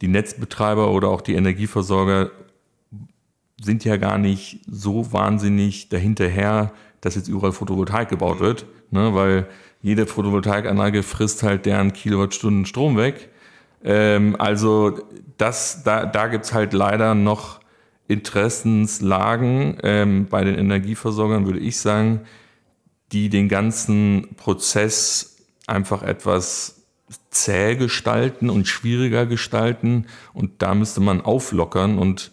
die Netzbetreiber oder auch die Energieversorger sind ja gar nicht so wahnsinnig dahinterher, dass jetzt überall Photovoltaik gebaut wird, ne, weil jede Photovoltaikanlage frisst halt deren Kilowattstunden Strom weg. Ähm, also das, da, da gibt's halt leider noch Interessenslagen ähm, bei den Energieversorgern, würde ich sagen, die den ganzen Prozess einfach etwas zäh gestalten und schwieriger gestalten. Und da müsste man auflockern und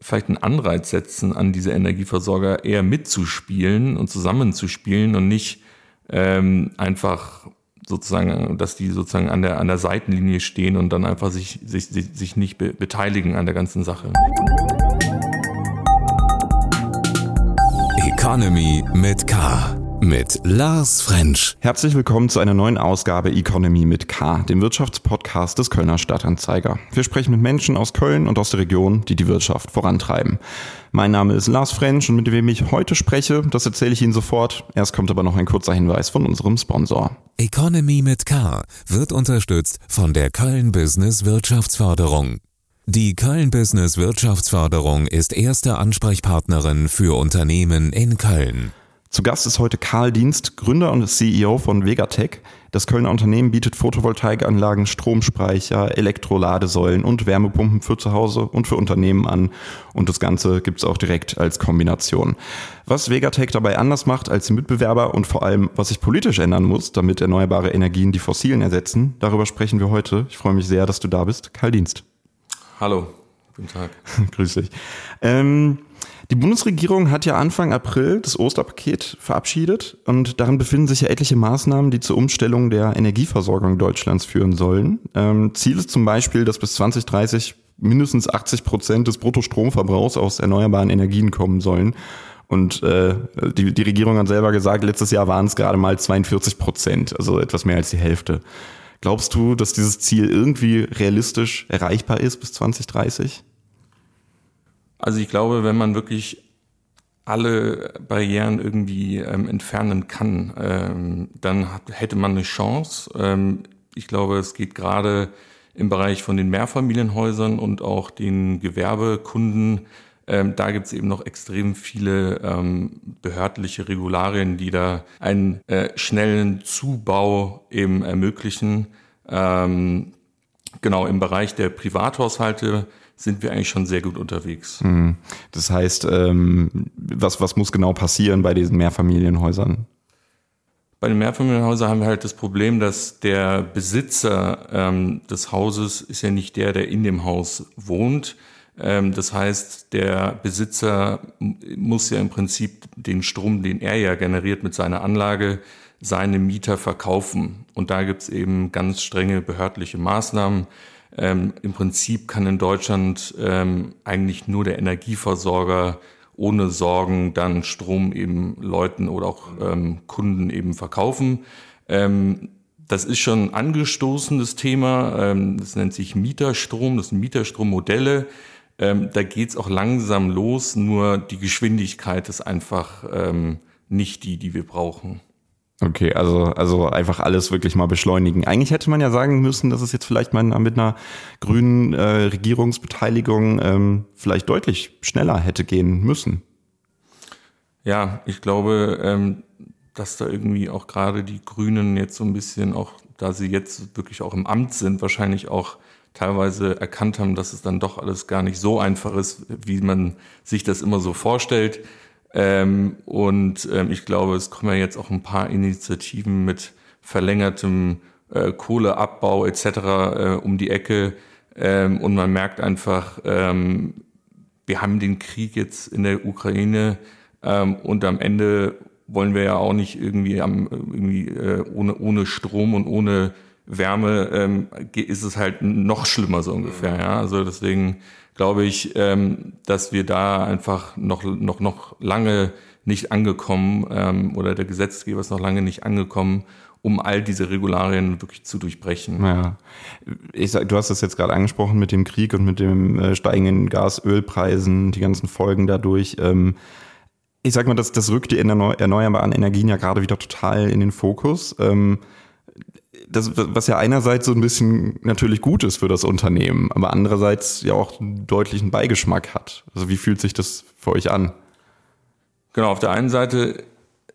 vielleicht einen Anreiz setzen, an diese Energieversorger eher mitzuspielen und zusammenzuspielen und nicht ähm, einfach sozusagen, dass die sozusagen an der, an der Seitenlinie stehen und dann einfach sich, sich, sich nicht be beteiligen an der ganzen Sache. Economy mit K mit Lars French. Herzlich willkommen zu einer neuen Ausgabe Economy mit K, dem Wirtschaftspodcast des Kölner Stadtanzeiger. Wir sprechen mit Menschen aus Köln und aus der Region, die die Wirtschaft vorantreiben. Mein Name ist Lars French und mit wem ich heute spreche, das erzähle ich Ihnen sofort. Erst kommt aber noch ein kurzer Hinweis von unserem Sponsor. Economy mit K wird unterstützt von der Köln Business Wirtschaftsförderung. Die Köln Business Wirtschaftsförderung ist erste Ansprechpartnerin für Unternehmen in Köln. Zu Gast ist heute Karl Dienst, Gründer und CEO von Vegatech. Das Kölner Unternehmen bietet Photovoltaikanlagen, Stromspeicher, Elektroladesäulen und Wärmepumpen für zu Hause und für Unternehmen an. Und das Ganze gibt's auch direkt als Kombination. Was Vegatech dabei anders macht als die Mitbewerber und vor allem, was sich politisch ändern muss, damit erneuerbare Energien die fossilen ersetzen, darüber sprechen wir heute. Ich freue mich sehr, dass du da bist. Karl Dienst. Hallo, guten Tag. Grüß dich. Ähm, die Bundesregierung hat ja Anfang April das Osterpaket verabschiedet und darin befinden sich ja etliche Maßnahmen, die zur Umstellung der Energieversorgung Deutschlands führen sollen. Ähm, Ziel ist zum Beispiel, dass bis 2030 mindestens 80 Prozent des Bruttostromverbrauchs aus erneuerbaren Energien kommen sollen. Und äh, die, die Regierung hat selber gesagt, letztes Jahr waren es gerade mal 42 Prozent, also etwas mehr als die Hälfte. Glaubst du, dass dieses Ziel irgendwie realistisch erreichbar ist bis 2030? Also ich glaube, wenn man wirklich alle Barrieren irgendwie ähm, entfernen kann, ähm, dann hat, hätte man eine Chance. Ähm, ich glaube, es geht gerade im Bereich von den Mehrfamilienhäusern und auch den Gewerbekunden. Ähm, da gibt es eben noch extrem viele ähm, behördliche Regularien, die da einen äh, schnellen Zubau eben ermöglichen. Ähm, genau im Bereich der Privathaushalte sind wir eigentlich schon sehr gut unterwegs. Mhm. Das heißt, ähm, was, was muss genau passieren bei diesen Mehrfamilienhäusern? Bei den Mehrfamilienhäusern haben wir halt das Problem, dass der Besitzer ähm, des Hauses ist ja nicht der, der in dem Haus wohnt. Ähm, das heißt, der Besitzer muss ja im Prinzip den Strom, den er ja generiert mit seiner Anlage, seine Mieter verkaufen. Und da gibt's eben ganz strenge behördliche Maßnahmen ähm, Im Prinzip kann in Deutschland ähm, eigentlich nur der Energieversorger ohne Sorgen dann Strom eben Leuten oder auch ähm, Kunden eben verkaufen. Ähm, das ist schon angestoßen, das Thema. Ähm, das nennt sich Mieterstrom, das sind Mieterstrommodelle. Ähm, da geht's auch langsam los, nur die Geschwindigkeit ist einfach nicht die, die wir brauchen. Okay, also, also einfach alles wirklich mal beschleunigen. Eigentlich hätte man ja sagen müssen, dass es jetzt vielleicht mal mit einer grünen äh, Regierungsbeteiligung ähm, vielleicht deutlich schneller hätte gehen müssen. Ja, ich glaube, ähm, dass da irgendwie auch gerade die Grünen jetzt so ein bisschen auch, da sie jetzt wirklich auch im Amt sind, wahrscheinlich auch teilweise erkannt haben, dass es dann doch alles gar nicht so einfach ist, wie man sich das immer so vorstellt. Ähm, und ähm, ich glaube, es kommen ja jetzt auch ein paar Initiativen mit verlängertem äh, Kohleabbau etc. Äh, um die Ecke. Ähm, und man merkt einfach, ähm, wir haben den Krieg jetzt in der Ukraine ähm, und am Ende wollen wir ja auch nicht irgendwie, am, irgendwie äh, ohne, ohne Strom und ohne Wärme ähm, ist es halt noch schlimmer so ungefähr. Ja? Also deswegen glaube ich, ähm, dass wir da einfach noch, noch, noch lange nicht angekommen ähm, oder der Gesetzgeber ist noch lange nicht angekommen, um all diese Regularien wirklich zu durchbrechen. Ja. Ich sag, du hast das jetzt gerade angesprochen mit dem Krieg und mit dem äh, steigenden Gas, Ölpreisen, die ganzen Folgen dadurch. Ähm, ich sag mal, das, das rückt die erneuerbaren Energien ja gerade wieder total in den Fokus. Ähm, das, was ja einerseits so ein bisschen natürlich gut ist für das Unternehmen, aber andererseits ja auch einen deutlichen Beigeschmack hat. Also wie fühlt sich das für euch an? Genau, auf der einen Seite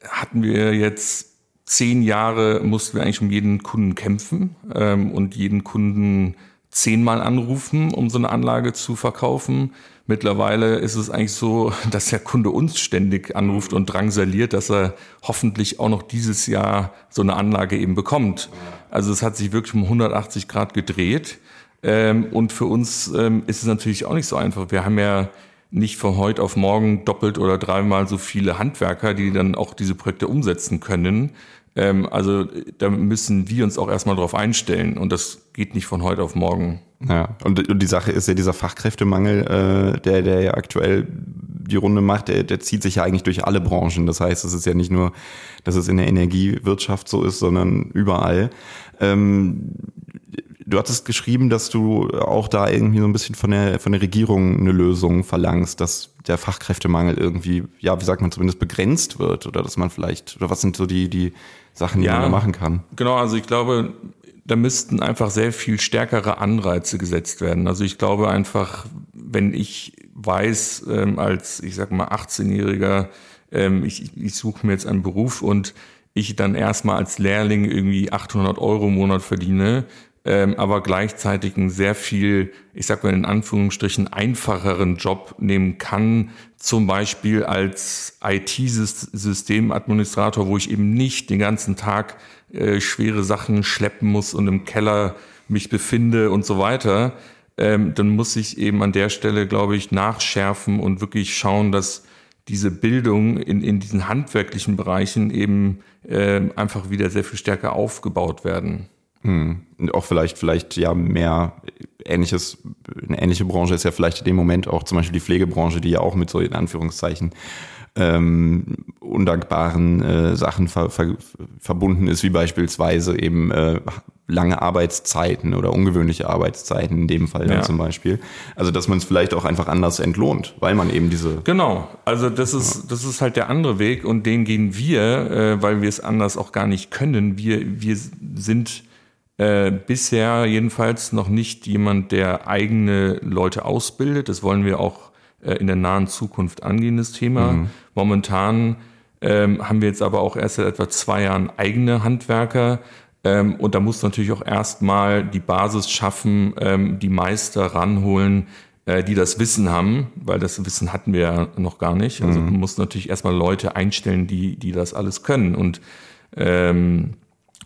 hatten wir jetzt zehn Jahre, mussten wir eigentlich um jeden Kunden kämpfen ähm, und jeden Kunden zehnmal anrufen, um so eine Anlage zu verkaufen. Mittlerweile ist es eigentlich so, dass der Kunde uns ständig anruft und drangsaliert, dass er hoffentlich auch noch dieses Jahr so eine Anlage eben bekommt. Also es hat sich wirklich um 180 Grad gedreht. Ähm, und für uns ähm, ist es natürlich auch nicht so einfach. Wir haben ja nicht von heute auf morgen doppelt oder dreimal so viele Handwerker, die dann auch diese Projekte umsetzen können. Ähm, also da müssen wir uns auch erstmal drauf einstellen und das geht nicht von heute auf morgen. Ja, und, und die Sache ist ja dieser Fachkräftemangel, äh, der, der ja aktuell die Runde macht, der, der zieht sich ja eigentlich durch alle Branchen. Das heißt, es ist ja nicht nur, dass es in der Energiewirtschaft so ist, sondern überall. Ähm, Du hattest geschrieben, dass du auch da irgendwie so ein bisschen von der, von der Regierung eine Lösung verlangst, dass der Fachkräftemangel irgendwie, ja, wie sagt man, zumindest begrenzt wird oder dass man vielleicht, oder was sind so die, die Sachen, die ja, man da machen kann? Genau, also ich glaube, da müssten einfach sehr viel stärkere Anreize gesetzt werden. Also ich glaube einfach, wenn ich weiß, ähm, als, ich sag mal, 18-Jähriger, ähm, ich, ich suche mir jetzt einen Beruf und ich dann erstmal als Lehrling irgendwie 800 Euro im Monat verdiene, ähm, aber gleichzeitig einen sehr viel, ich sag mal in Anführungsstrichen, einfacheren Job nehmen kann, zum Beispiel als IT-Systemadministrator, wo ich eben nicht den ganzen Tag äh, schwere Sachen schleppen muss und im Keller mich befinde und so weiter, ähm, dann muss ich eben an der Stelle, glaube ich, nachschärfen und wirklich schauen, dass diese Bildung in, in diesen handwerklichen Bereichen eben äh, einfach wieder sehr viel stärker aufgebaut werden. Hm. Und auch vielleicht, vielleicht ja mehr ähnliches, eine ähnliche Branche ist ja vielleicht in dem Moment auch zum Beispiel die Pflegebranche, die ja auch mit so in Anführungszeichen ähm, undankbaren äh, Sachen ver, ver, verbunden ist, wie beispielsweise eben äh, lange Arbeitszeiten oder ungewöhnliche Arbeitszeiten in dem Fall ja. zum Beispiel. Also dass man es vielleicht auch einfach anders entlohnt, weil man eben diese. Genau, also das ist, ja. das ist halt der andere Weg und den gehen wir, äh, weil wir es anders auch gar nicht können. Wir, wir sind äh, bisher jedenfalls noch nicht jemand, der eigene Leute ausbildet. Das wollen wir auch äh, in der nahen Zukunft angehen, das Thema. Mhm. Momentan ähm, haben wir jetzt aber auch erst seit etwa zwei Jahren eigene Handwerker. Ähm, und da muss natürlich auch erstmal die Basis schaffen, ähm, die Meister ranholen, äh, die das Wissen haben, weil das Wissen hatten wir ja noch gar nicht. Also mhm. man muss natürlich erstmal Leute einstellen, die, die das alles können. Und ähm,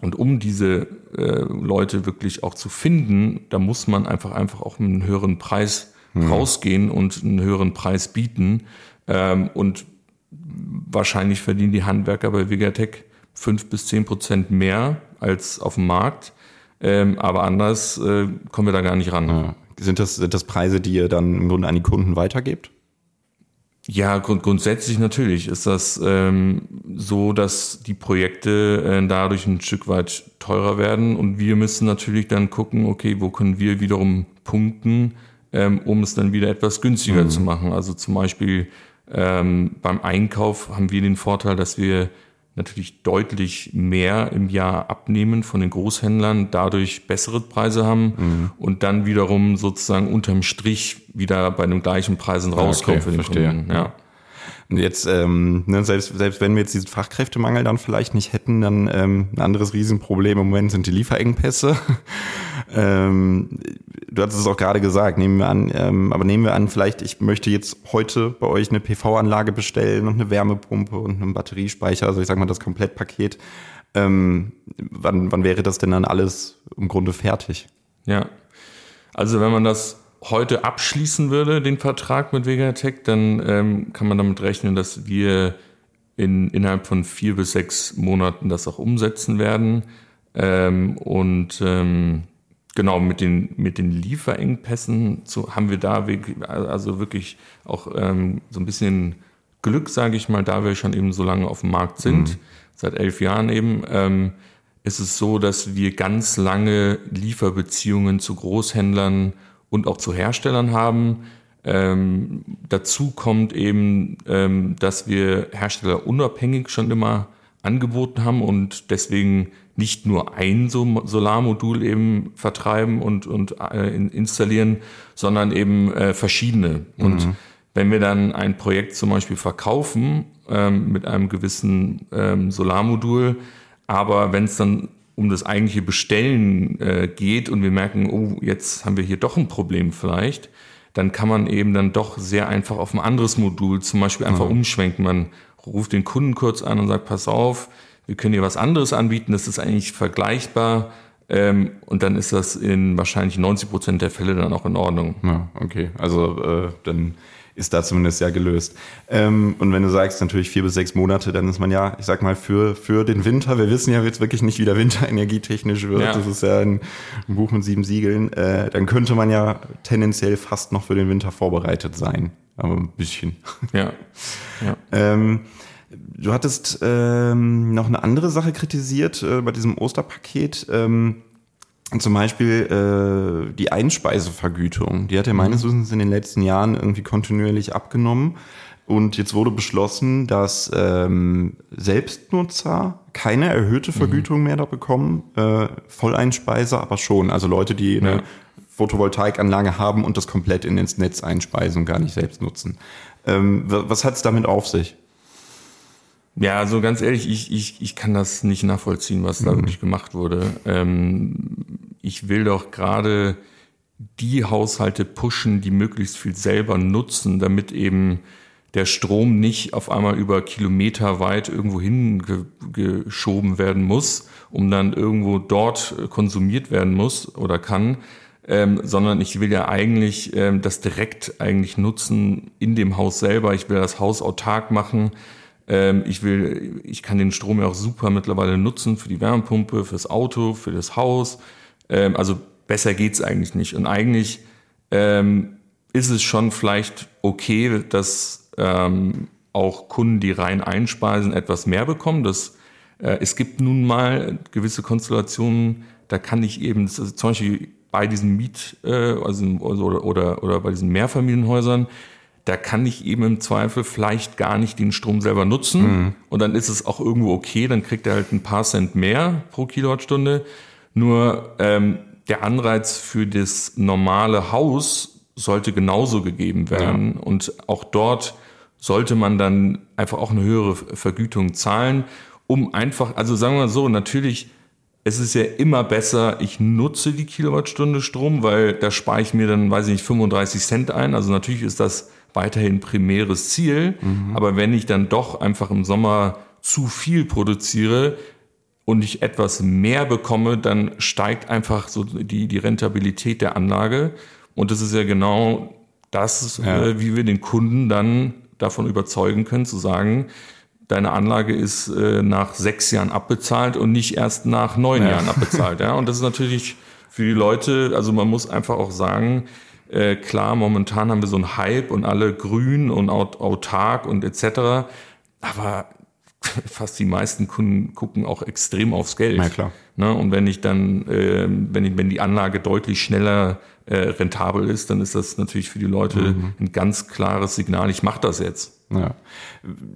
und um diese äh, Leute wirklich auch zu finden, da muss man einfach einfach auch einen höheren Preis mhm. rausgehen und einen höheren Preis bieten. Ähm, und wahrscheinlich verdienen die Handwerker bei Vegatech fünf bis zehn Prozent mehr als auf dem Markt. Ähm, aber anders äh, kommen wir da gar nicht ran. Ja. Sind das, sind das Preise, die ihr dann im Grunde an die Kunden weitergebt? Ja, grund grundsätzlich natürlich ist das ähm, so, dass die Projekte äh, dadurch ein Stück weit teurer werden und wir müssen natürlich dann gucken, okay, wo können wir wiederum punkten, ähm, um es dann wieder etwas günstiger mhm. zu machen. Also zum Beispiel ähm, beim Einkauf haben wir den Vorteil, dass wir natürlich deutlich mehr im Jahr abnehmen von den Großhändlern, dadurch bessere Preise haben mhm. und dann wiederum sozusagen unterm Strich wieder bei den gleichen Preisen rauskommen okay, für den verstehe. Kunden. Ja. Und jetzt, ähm, ne, selbst, selbst wenn wir jetzt diesen Fachkräftemangel dann vielleicht nicht hätten, dann ähm, ein anderes Riesenproblem im Moment sind die Lieferengpässe. Ähm, du hattest es auch gerade gesagt, nehmen wir an, ähm, aber nehmen wir an, vielleicht, ich möchte jetzt heute bei euch eine PV-Anlage bestellen und eine Wärmepumpe und einen Batteriespeicher, also ich sag mal das Komplettpaket. Ähm, wann, wann wäre das denn dann alles im Grunde fertig? Ja, also wenn man das heute abschließen würde, den Vertrag mit Vegatech, dann ähm, kann man damit rechnen, dass wir in, innerhalb von vier bis sechs Monaten das auch umsetzen werden. Ähm, und ähm, genau mit den, mit den Lieferengpässen zu, haben wir da wirklich, also wirklich auch ähm, so ein bisschen Glück, sage ich mal, da wir schon eben so lange auf dem Markt sind, mhm. seit elf Jahren eben. Ähm, ist es so, dass wir ganz lange Lieferbeziehungen zu Großhändlern und auch zu Herstellern haben. Ähm, dazu kommt eben, ähm, dass wir Hersteller unabhängig schon immer angeboten haben und deswegen nicht nur ein Solarmodul eben vertreiben und, und äh, installieren, sondern eben äh, verschiedene. Und mhm. wenn wir dann ein Projekt zum Beispiel verkaufen ähm, mit einem gewissen ähm, Solarmodul, aber wenn es dann um das eigentliche Bestellen äh, geht und wir merken, oh, jetzt haben wir hier doch ein Problem vielleicht, dann kann man eben dann doch sehr einfach auf ein anderes Modul zum Beispiel einfach mhm. umschwenken. Man ruft den Kunden kurz an und sagt, pass auf, wir können dir was anderes anbieten, das ist eigentlich vergleichbar. Ähm, und dann ist das in wahrscheinlich 90 Prozent der Fälle dann auch in Ordnung. Ja, okay. Also äh, dann ist da zumindest ja gelöst. Ähm, und wenn du sagst, natürlich vier bis sechs Monate, dann ist man ja, ich sag mal, für, für den Winter, wir wissen ja jetzt wirklich nicht, wie der Winter energietechnisch wird, ja. das ist ja ein, ein, Buch mit sieben Siegeln, äh, dann könnte man ja tendenziell fast noch für den Winter vorbereitet sein. Aber ein bisschen. Ja. ja. ähm, du hattest ähm, noch eine andere Sache kritisiert äh, bei diesem Osterpaket. Ähm, zum Beispiel äh, die Einspeisevergütung, die hat ja mhm. meines Wissens in den letzten Jahren irgendwie kontinuierlich abgenommen. Und jetzt wurde beschlossen, dass ähm, Selbstnutzer keine erhöhte mhm. Vergütung mhm. mehr da bekommen, äh, Volleinspeiser aber schon. Also Leute, die eine Photovoltaikanlage haben und das komplett in ins Netz einspeisen und gar nicht selbst nutzen. Ähm, was hat es damit auf sich? Ja, also ganz ehrlich, ich, ich, ich kann das nicht nachvollziehen, was da mhm. wirklich gemacht wurde. Ähm, ich will doch gerade die Haushalte pushen, die möglichst viel selber nutzen, damit eben der Strom nicht auf einmal über Kilometer weit irgendwo hingeschoben werden muss, um dann irgendwo dort konsumiert werden muss oder kann, ähm, sondern ich will ja eigentlich ähm, das direkt eigentlich nutzen in dem Haus selber. Ich will das Haus autark machen. Ähm, ich will, ich kann den Strom ja auch super mittlerweile nutzen für die Wärmepumpe, fürs Auto, für das Haus. Ähm, also besser geht's eigentlich nicht. Und eigentlich ähm, ist es schon vielleicht okay, dass auch Kunden, die rein einspeisen, etwas mehr bekommen. Das, äh, es gibt nun mal gewisse Konstellationen, da kann ich eben, also zum Beispiel bei diesen Miet, äh, also, oder, oder, oder bei diesen Mehrfamilienhäusern, da kann ich eben im Zweifel vielleicht gar nicht den Strom selber nutzen. Mhm. Und dann ist es auch irgendwo okay, dann kriegt er halt ein paar Cent mehr pro Kilowattstunde. Nur ähm, der Anreiz für das normale Haus sollte genauso gegeben werden. Ja. Und auch dort sollte man dann einfach auch eine höhere Vergütung zahlen, um einfach, also sagen wir mal so, natürlich, es ist ja immer besser, ich nutze die Kilowattstunde Strom, weil da spare ich mir dann, weiß ich nicht, 35 Cent ein. Also natürlich ist das weiterhin primäres Ziel. Mhm. Aber wenn ich dann doch einfach im Sommer zu viel produziere und ich etwas mehr bekomme, dann steigt einfach so die, die Rentabilität der Anlage. Und das ist ja genau das, ja. Äh, wie wir den Kunden dann davon überzeugen können, zu sagen, deine Anlage ist äh, nach sechs Jahren abbezahlt und nicht erst nach neun ja. Jahren abbezahlt. Ja? Und das ist natürlich für die Leute, also man muss einfach auch sagen, äh, klar, momentan haben wir so einen Hype und alle grün und aut autark und etc. Aber fast die meisten Kunden gucken auch extrem aufs Geld. Ja, klar. Ne? Und wenn ich dann, äh, wenn, ich, wenn die Anlage deutlich schneller äh, rentabel ist, dann ist das natürlich für die Leute mhm. ein ganz klares Signal, ich mache das jetzt. Ja,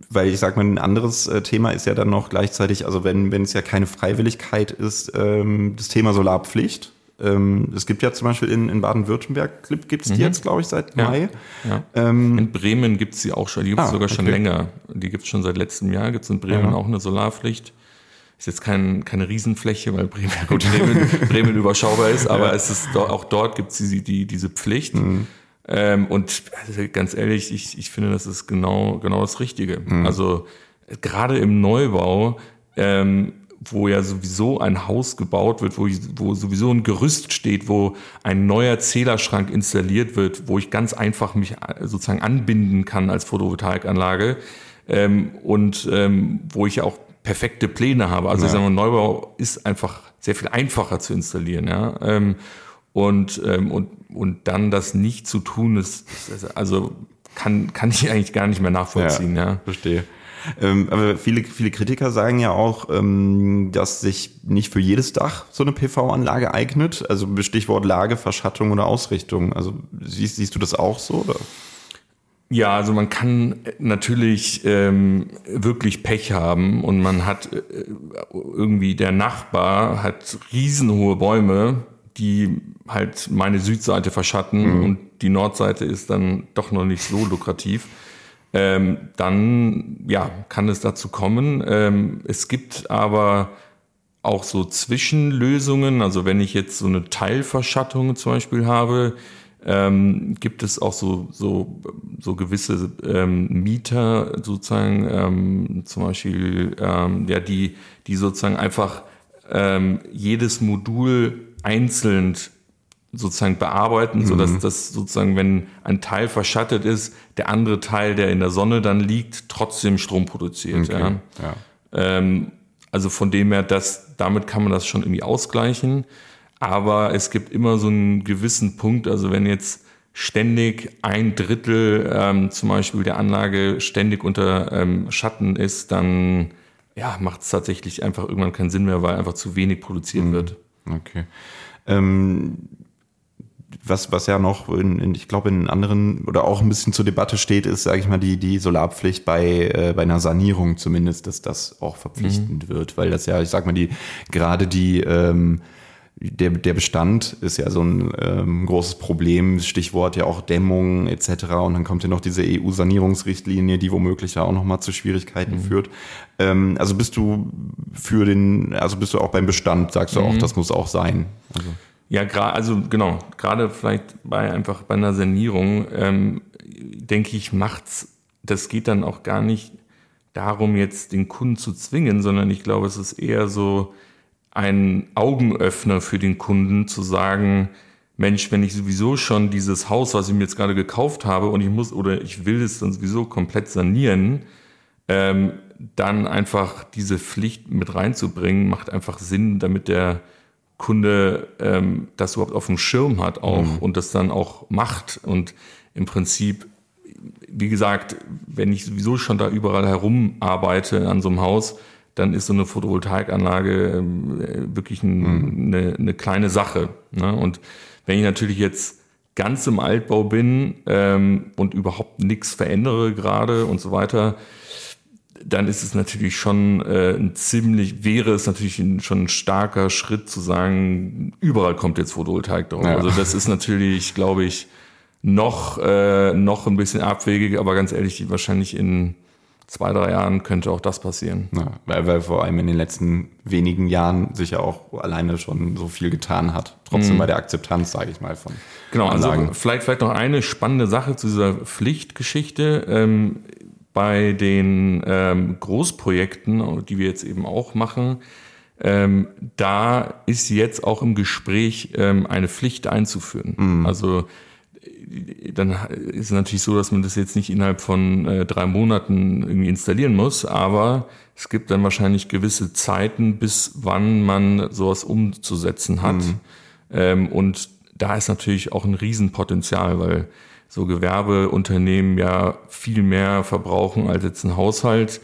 weil ich sag mal, ein anderes äh, Thema ist ja dann noch gleichzeitig, also wenn, wenn es ja keine Freiwilligkeit ist, ähm, das Thema Solarpflicht. Ähm, es gibt ja zum Beispiel in, in Baden-Württemberg, gibt es die mhm. jetzt, glaube ich, seit ja. Mai. Ja. Ähm, in Bremen gibt es sie auch schon, die gibt es ah, sogar okay. schon länger. Die gibt es schon seit letztem Jahr, gibt es in Bremen ja. auch eine Solarpflicht. Ist jetzt kein, keine Riesenfläche, weil Bremen, gut, Bremen, Bremen überschaubar ist, aber es ist auch dort gibt es die, die, diese Pflicht. Mhm. Ähm, und also ganz ehrlich, ich, ich finde, das ist genau, genau das Richtige. Mhm. Also gerade im Neubau ähm, wo ja sowieso ein Haus gebaut wird, wo, ich, wo sowieso ein Gerüst steht, wo ein neuer Zählerschrank installiert wird, wo ich ganz einfach mich äh, sozusagen anbinden kann als Photovoltaikanlage ähm, und ähm, wo ich auch perfekte Pläne habe. Also ja. ich sage mal, Neubau ist einfach sehr viel einfacher zu installieren. Ja? Ähm, und, ähm, und, und dann das nicht zu tun, ist, ist also kann, kann ich eigentlich gar nicht mehr nachvollziehen. Ja, ja. verstehe. Ähm, aber viele, viele Kritiker sagen ja auch, ähm, dass sich nicht für jedes Dach so eine PV-Anlage eignet. Also Stichwort Lage, Verschattung oder Ausrichtung. Also siehst, siehst du das auch so? Oder? Ja, also man kann natürlich ähm, wirklich Pech haben und man hat äh, irgendwie der Nachbar hat riesenhohe Bäume, die halt meine Südseite verschatten mhm. und die Nordseite ist dann doch noch nicht so lukrativ. Ähm, dann ja kann es dazu kommen. Ähm, es gibt aber auch so Zwischenlösungen. Also wenn ich jetzt so eine Teilverschattung zum Beispiel habe, ähm, gibt es auch so, so, so gewisse ähm, Mieter sozusagen, ähm, zum Beispiel, ähm, ja, die, die sozusagen einfach ähm, jedes Modul einzeln sozusagen bearbeiten, mhm. so dass das sozusagen, wenn ein Teil verschattet ist, der andere Teil, der in der Sonne dann liegt, trotzdem Strom produziert. Okay. Ja. ja. Ähm, also von dem her, das, damit kann man das schon irgendwie ausgleichen. Aber es gibt immer so einen gewissen Punkt, also wenn jetzt ständig ein Drittel ähm, zum Beispiel der Anlage ständig unter ähm, Schatten ist, dann ja, macht es tatsächlich einfach irgendwann keinen Sinn mehr, weil einfach zu wenig produziert mhm. wird. Okay. Ähm, was, was ja noch, in, in, ich glaube, in anderen oder auch ein bisschen zur Debatte steht, ist, sage ich mal, die, die Solarpflicht bei, äh, bei einer Sanierung zumindest, dass das auch verpflichtend mhm. wird, weil das ja, ich sag mal, die gerade die ähm, der, der Bestand ist ja so ein ähm, großes Problem, Stichwort ja auch Dämmung etc. Und dann kommt ja noch diese EU-Sanierungsrichtlinie, die womöglich ja auch nochmal zu Schwierigkeiten mhm. führt. Ähm, also bist du für den, also bist du auch beim Bestand, sagst du mhm. auch, das muss auch sein. Also. Ja, also genau, gerade vielleicht bei einfach bei einer Sanierung, ähm, denke ich, macht's, das geht dann auch gar nicht darum, jetzt den Kunden zu zwingen, sondern ich glaube, es ist eher so, ein Augenöffner für den Kunden zu sagen, Mensch, wenn ich sowieso schon dieses Haus, was ich mir jetzt gerade gekauft habe und ich muss oder ich will es dann sowieso komplett sanieren, ähm, dann einfach diese Pflicht mit reinzubringen, macht einfach Sinn, damit der Kunde ähm, das überhaupt auf dem Schirm hat auch mhm. und das dann auch macht. Und im Prinzip, wie gesagt, wenn ich sowieso schon da überall herum arbeite an so einem Haus, dann ist so eine Photovoltaikanlage ähm, wirklich ein, mhm. eine, eine, kleine Sache. Ne? Und wenn ich natürlich jetzt ganz im Altbau bin ähm, und überhaupt nichts verändere gerade und so weiter, dann ist es natürlich schon äh, ein ziemlich, wäre es natürlich ein, schon ein starker Schritt zu sagen, überall kommt jetzt Photovoltaik drauf. Ja. Also das ist natürlich, glaube ich, noch, äh, noch ein bisschen abwegig, aber ganz ehrlich, wahrscheinlich in zwei, drei Jahren könnte auch das passieren. Ja, weil, weil vor allem in den letzten wenigen Jahren sich ja auch alleine schon so viel getan hat. Trotzdem mhm. bei der Akzeptanz, sage ich mal, von Genau, also Anlagen. also vielleicht, vielleicht noch eine spannende Sache zu dieser Pflichtgeschichte. Ähm, bei den ähm, Großprojekten, die wir jetzt eben auch machen, ähm, da ist jetzt auch im Gespräch ähm, eine Pflicht einzuführen. Mhm. Also dann ist es natürlich so, dass man das jetzt nicht innerhalb von äh, drei Monaten irgendwie installieren muss, aber es gibt dann wahrscheinlich gewisse Zeiten, bis wann man sowas umzusetzen hat. Mhm. Ähm, und da ist natürlich auch ein Riesenpotenzial, weil so Gewerbeunternehmen ja viel mehr verbrauchen als jetzt ein Haushalt.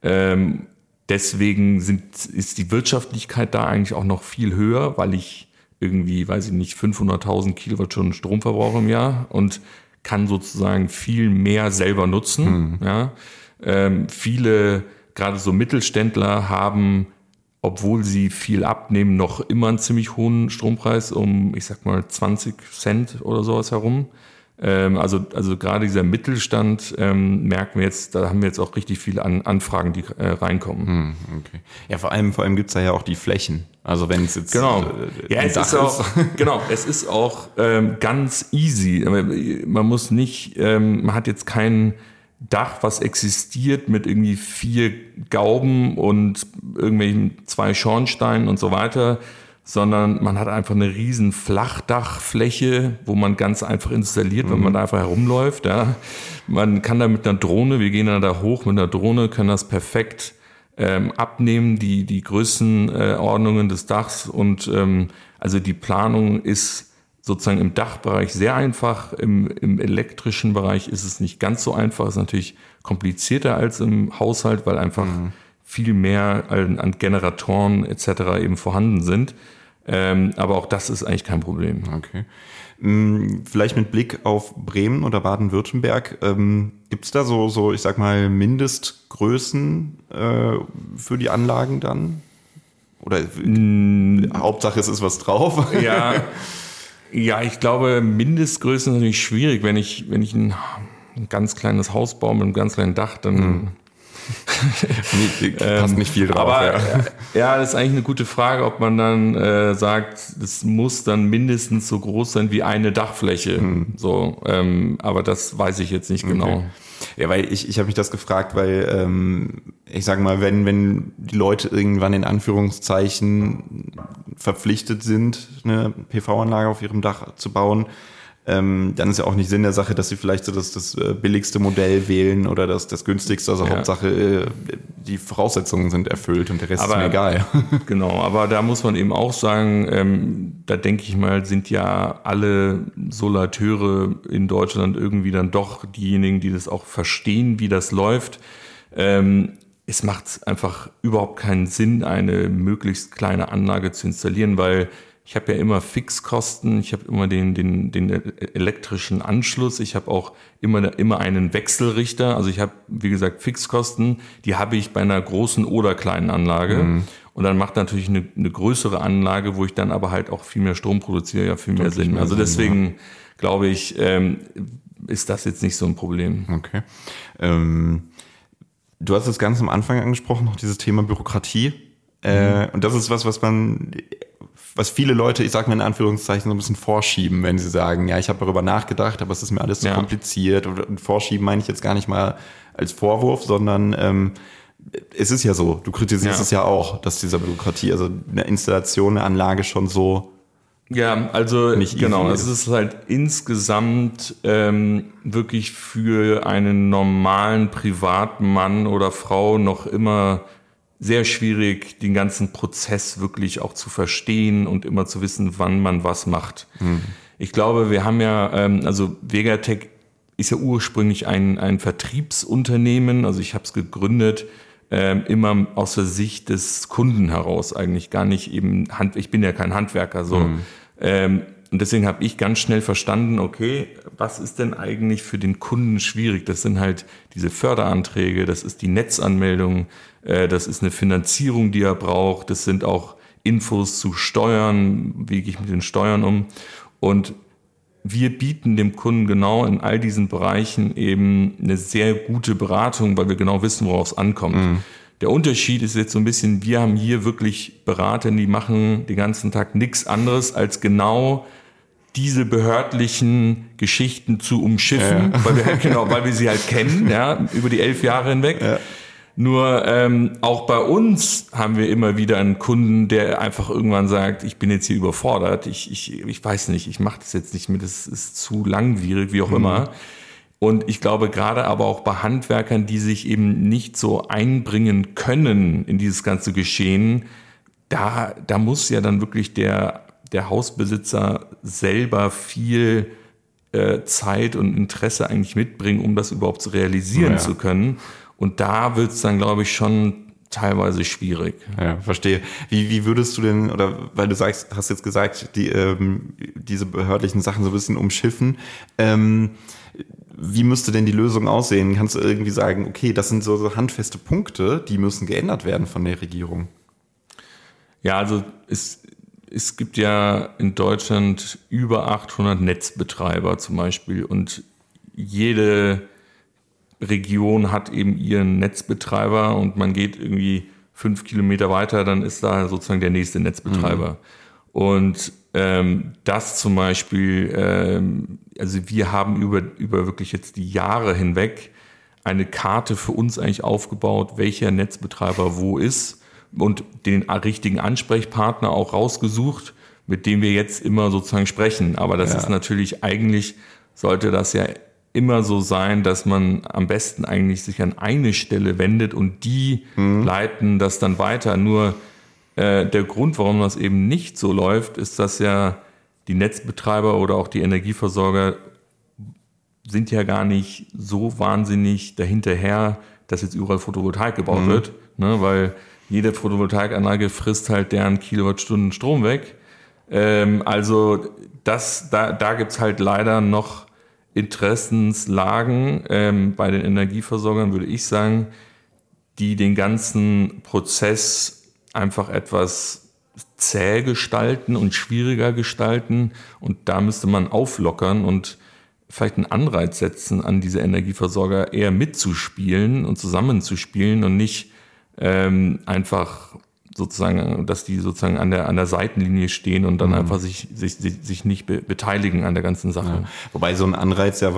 Ähm, deswegen sind, ist die Wirtschaftlichkeit da eigentlich auch noch viel höher, weil ich irgendwie, weiß ich nicht, 500.000 Kilowattstunden Strom verbrauche im Jahr und kann sozusagen viel mehr selber nutzen. Mhm. Ja. Ähm, viele, gerade so Mittelständler, haben, obwohl sie viel abnehmen, noch immer einen ziemlich hohen Strompreis um, ich sag mal, 20 Cent oder sowas herum. Ähm, also, also gerade dieser Mittelstand ähm, merken wir jetzt, da haben wir jetzt auch richtig viele An Anfragen, die äh, reinkommen. Hm, okay. Ja, vor allem, vor allem gibt's da ja auch die Flächen. Also wenn es jetzt genau. Äh, ja, es ist, ist auch, genau, es ist auch ähm, ganz easy. Man muss nicht, ähm, man hat jetzt kein Dach, was existiert mit irgendwie vier Gauben und irgendwelchen zwei Schornsteinen und so weiter sondern man hat einfach eine riesen Flachdachfläche, wo man ganz einfach installiert, mhm. wenn man da einfach herumläuft. Ja. Man kann da mit einer Drohne, wir gehen dann da hoch mit einer Drohne, können das perfekt ähm, abnehmen, die, die Größenordnungen äh, des Dachs und ähm, also die Planung ist sozusagen im Dachbereich sehr einfach, im, im elektrischen Bereich ist es nicht ganz so einfach, ist natürlich komplizierter als im Haushalt, weil einfach mhm viel mehr an, an Generatoren etc. eben vorhanden sind. Ähm, aber auch das ist eigentlich kein Problem. Okay. Mm, vielleicht mit Blick auf Bremen oder Baden-Württemberg, ähm, gibt es da so, so, ich sag mal, Mindestgrößen äh, für die Anlagen dann? Oder mm. Hauptsache es ist was drauf? Ja, ja ich glaube, Mindestgrößen ist natürlich schwierig. Wenn ich, wenn ich ein, ein ganz kleines Haus baue mit einem ganz kleinen Dach, dann mm nee, passt nicht viel drauf. Aber, ja. ja, das ist eigentlich eine gute Frage, ob man dann äh, sagt, es muss dann mindestens so groß sein wie eine Dachfläche. Hm. So, ähm, aber das weiß ich jetzt nicht genau. Okay. Ja, weil ich, ich habe mich das gefragt, weil ähm, ich sage mal, wenn, wenn die Leute irgendwann in Anführungszeichen verpflichtet sind, eine PV-Anlage auf ihrem Dach zu bauen, ähm, dann ist ja auch nicht Sinn der Sache, dass sie vielleicht so das, das äh, billigste Modell wählen oder das, das günstigste. Also ja. Hauptsache, äh, die Voraussetzungen sind erfüllt und der Rest aber, ist mir egal. Genau, aber da muss man eben auch sagen, ähm, da denke ich mal, sind ja alle Solateure in Deutschland irgendwie dann doch diejenigen, die das auch verstehen, wie das läuft. Ähm, es macht einfach überhaupt keinen Sinn, eine möglichst kleine Anlage zu installieren, weil ich habe ja immer Fixkosten, ich habe immer den, den, den elektrischen Anschluss, ich habe auch immer, immer einen Wechselrichter. Also ich habe, wie gesagt, Fixkosten, die habe ich bei einer großen oder kleinen Anlage. Mhm. Und dann macht natürlich eine, eine größere Anlage, wo ich dann aber halt auch viel mehr Strom produziere, ja viel mehr Sinn. Mehr also deswegen ja. glaube ich, ähm, ist das jetzt nicht so ein Problem. Okay. Ähm, du hast es ganz am Anfang angesprochen, noch dieses Thema Bürokratie. Äh, mhm. und das ist was, was man was viele Leute, ich sage mal in Anführungszeichen, so ein bisschen vorschieben, wenn sie sagen, ja, ich habe darüber nachgedacht, aber es ist mir alles zu ja. kompliziert. Und vorschieben meine ich jetzt gar nicht mal als Vorwurf, sondern ähm, es ist ja so, du kritisierst ja. es ja auch, dass dieser Bürokratie, also eine Installation, eine Anlage schon so ja, also nicht genau, es ist halt insgesamt ähm, wirklich für einen normalen Privatmann oder Frau noch immer sehr schwierig, den ganzen Prozess wirklich auch zu verstehen und immer zu wissen, wann man was macht. Mhm. Ich glaube, wir haben ja, ähm, also Vegatech ist ja ursprünglich ein, ein Vertriebsunternehmen, also ich habe es gegründet, ähm, immer aus der Sicht des Kunden heraus, eigentlich gar nicht eben, Hand, ich bin ja kein Handwerker, so. Mhm. Ähm, und deswegen habe ich ganz schnell verstanden, okay, was ist denn eigentlich für den Kunden schwierig? Das sind halt diese Förderanträge, das ist die Netzanmeldung, äh, das ist eine Finanzierung, die er braucht, das sind auch Infos zu Steuern, wie gehe ich mit den Steuern um. Und wir bieten dem Kunden genau in all diesen Bereichen eben eine sehr gute Beratung, weil wir genau wissen, worauf es ankommt. Mhm. Der Unterschied ist jetzt so ein bisschen, wir haben hier wirklich Berater, die machen den ganzen Tag nichts anderes als genau diese behördlichen Geschichten zu umschiffen, ja. weil wir halt, genau, weil wir sie halt kennen, ja, über die elf Jahre hinweg. Ja. Nur ähm, auch bei uns haben wir immer wieder einen Kunden, der einfach irgendwann sagt, ich bin jetzt hier überfordert, ich, ich, ich weiß nicht, ich mache das jetzt nicht mehr, das ist zu langwierig, wie auch mhm. immer. Und ich glaube gerade aber auch bei Handwerkern, die sich eben nicht so einbringen können in dieses ganze Geschehen, da, da muss ja dann wirklich der der Hausbesitzer selber viel äh, Zeit und Interesse eigentlich mitbringen, um das überhaupt zu realisieren ja. zu können. Und da wird es dann, glaube ich, schon teilweise schwierig. Ja, verstehe. Wie, wie würdest du denn, oder weil du sagst, hast jetzt gesagt, die, ähm, diese behördlichen Sachen so ein bisschen umschiffen, ähm, wie müsste denn die Lösung aussehen? Kannst du irgendwie sagen, okay, das sind so, so handfeste Punkte, die müssen geändert werden von der Regierung? Ja, also es es gibt ja in Deutschland über 800 Netzbetreiber zum Beispiel und jede Region hat eben ihren Netzbetreiber und man geht irgendwie fünf Kilometer weiter, dann ist da sozusagen der nächste Netzbetreiber. Mhm. Und ähm, das zum Beispiel, ähm, also wir haben über, über wirklich jetzt die Jahre hinweg eine Karte für uns eigentlich aufgebaut, welcher Netzbetreiber wo ist und den richtigen Ansprechpartner auch rausgesucht, mit dem wir jetzt immer sozusagen sprechen. Aber das ja. ist natürlich eigentlich, sollte das ja immer so sein, dass man am besten eigentlich sich an eine Stelle wendet und die mhm. leiten das dann weiter. Nur äh, der Grund, warum das eben nicht so läuft, ist, dass ja die Netzbetreiber oder auch die Energieversorger sind ja gar nicht so wahnsinnig dahinterher, dass jetzt überall Photovoltaik gebaut mhm. wird, ne, weil jede Photovoltaikanlage frisst halt deren Kilowattstunden Strom weg. Ähm, also das, da, da gibt's halt leider noch Interessenslagen ähm, bei den Energieversorgern, würde ich sagen, die den ganzen Prozess einfach etwas zäh gestalten und schwieriger gestalten. Und da müsste man auflockern und vielleicht einen Anreiz setzen, an diese Energieversorger eher mitzuspielen und zusammenzuspielen und nicht ähm, einfach sozusagen, dass die sozusagen an der, an der Seitenlinie stehen und dann mhm. einfach sich, sich, sich nicht be beteiligen an der ganzen Sache. Ja. Wobei so ein Anreiz ja